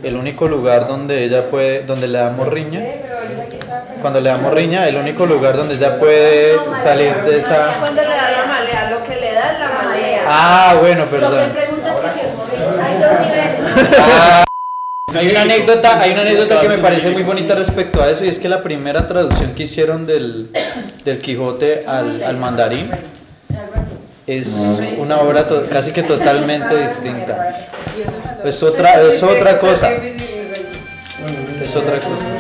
el único lugar donde ella puede, donde le damos riña, cuando le damos riña, el único lugar donde ella puede salir de esa... Cuando le da la malea, lo que le da es la malea. Ah, bueno, Lo que perdón. pregunta es que si es morrido. Ah, hay una anécdota, hay una anécdota que me parece muy bonita respecto a eso y es que la primera traducción que hicieron del, del Quijote al, al mandarín es una obra casi que totalmente distinta. Es otra, es otra cosa. Es otra cosa.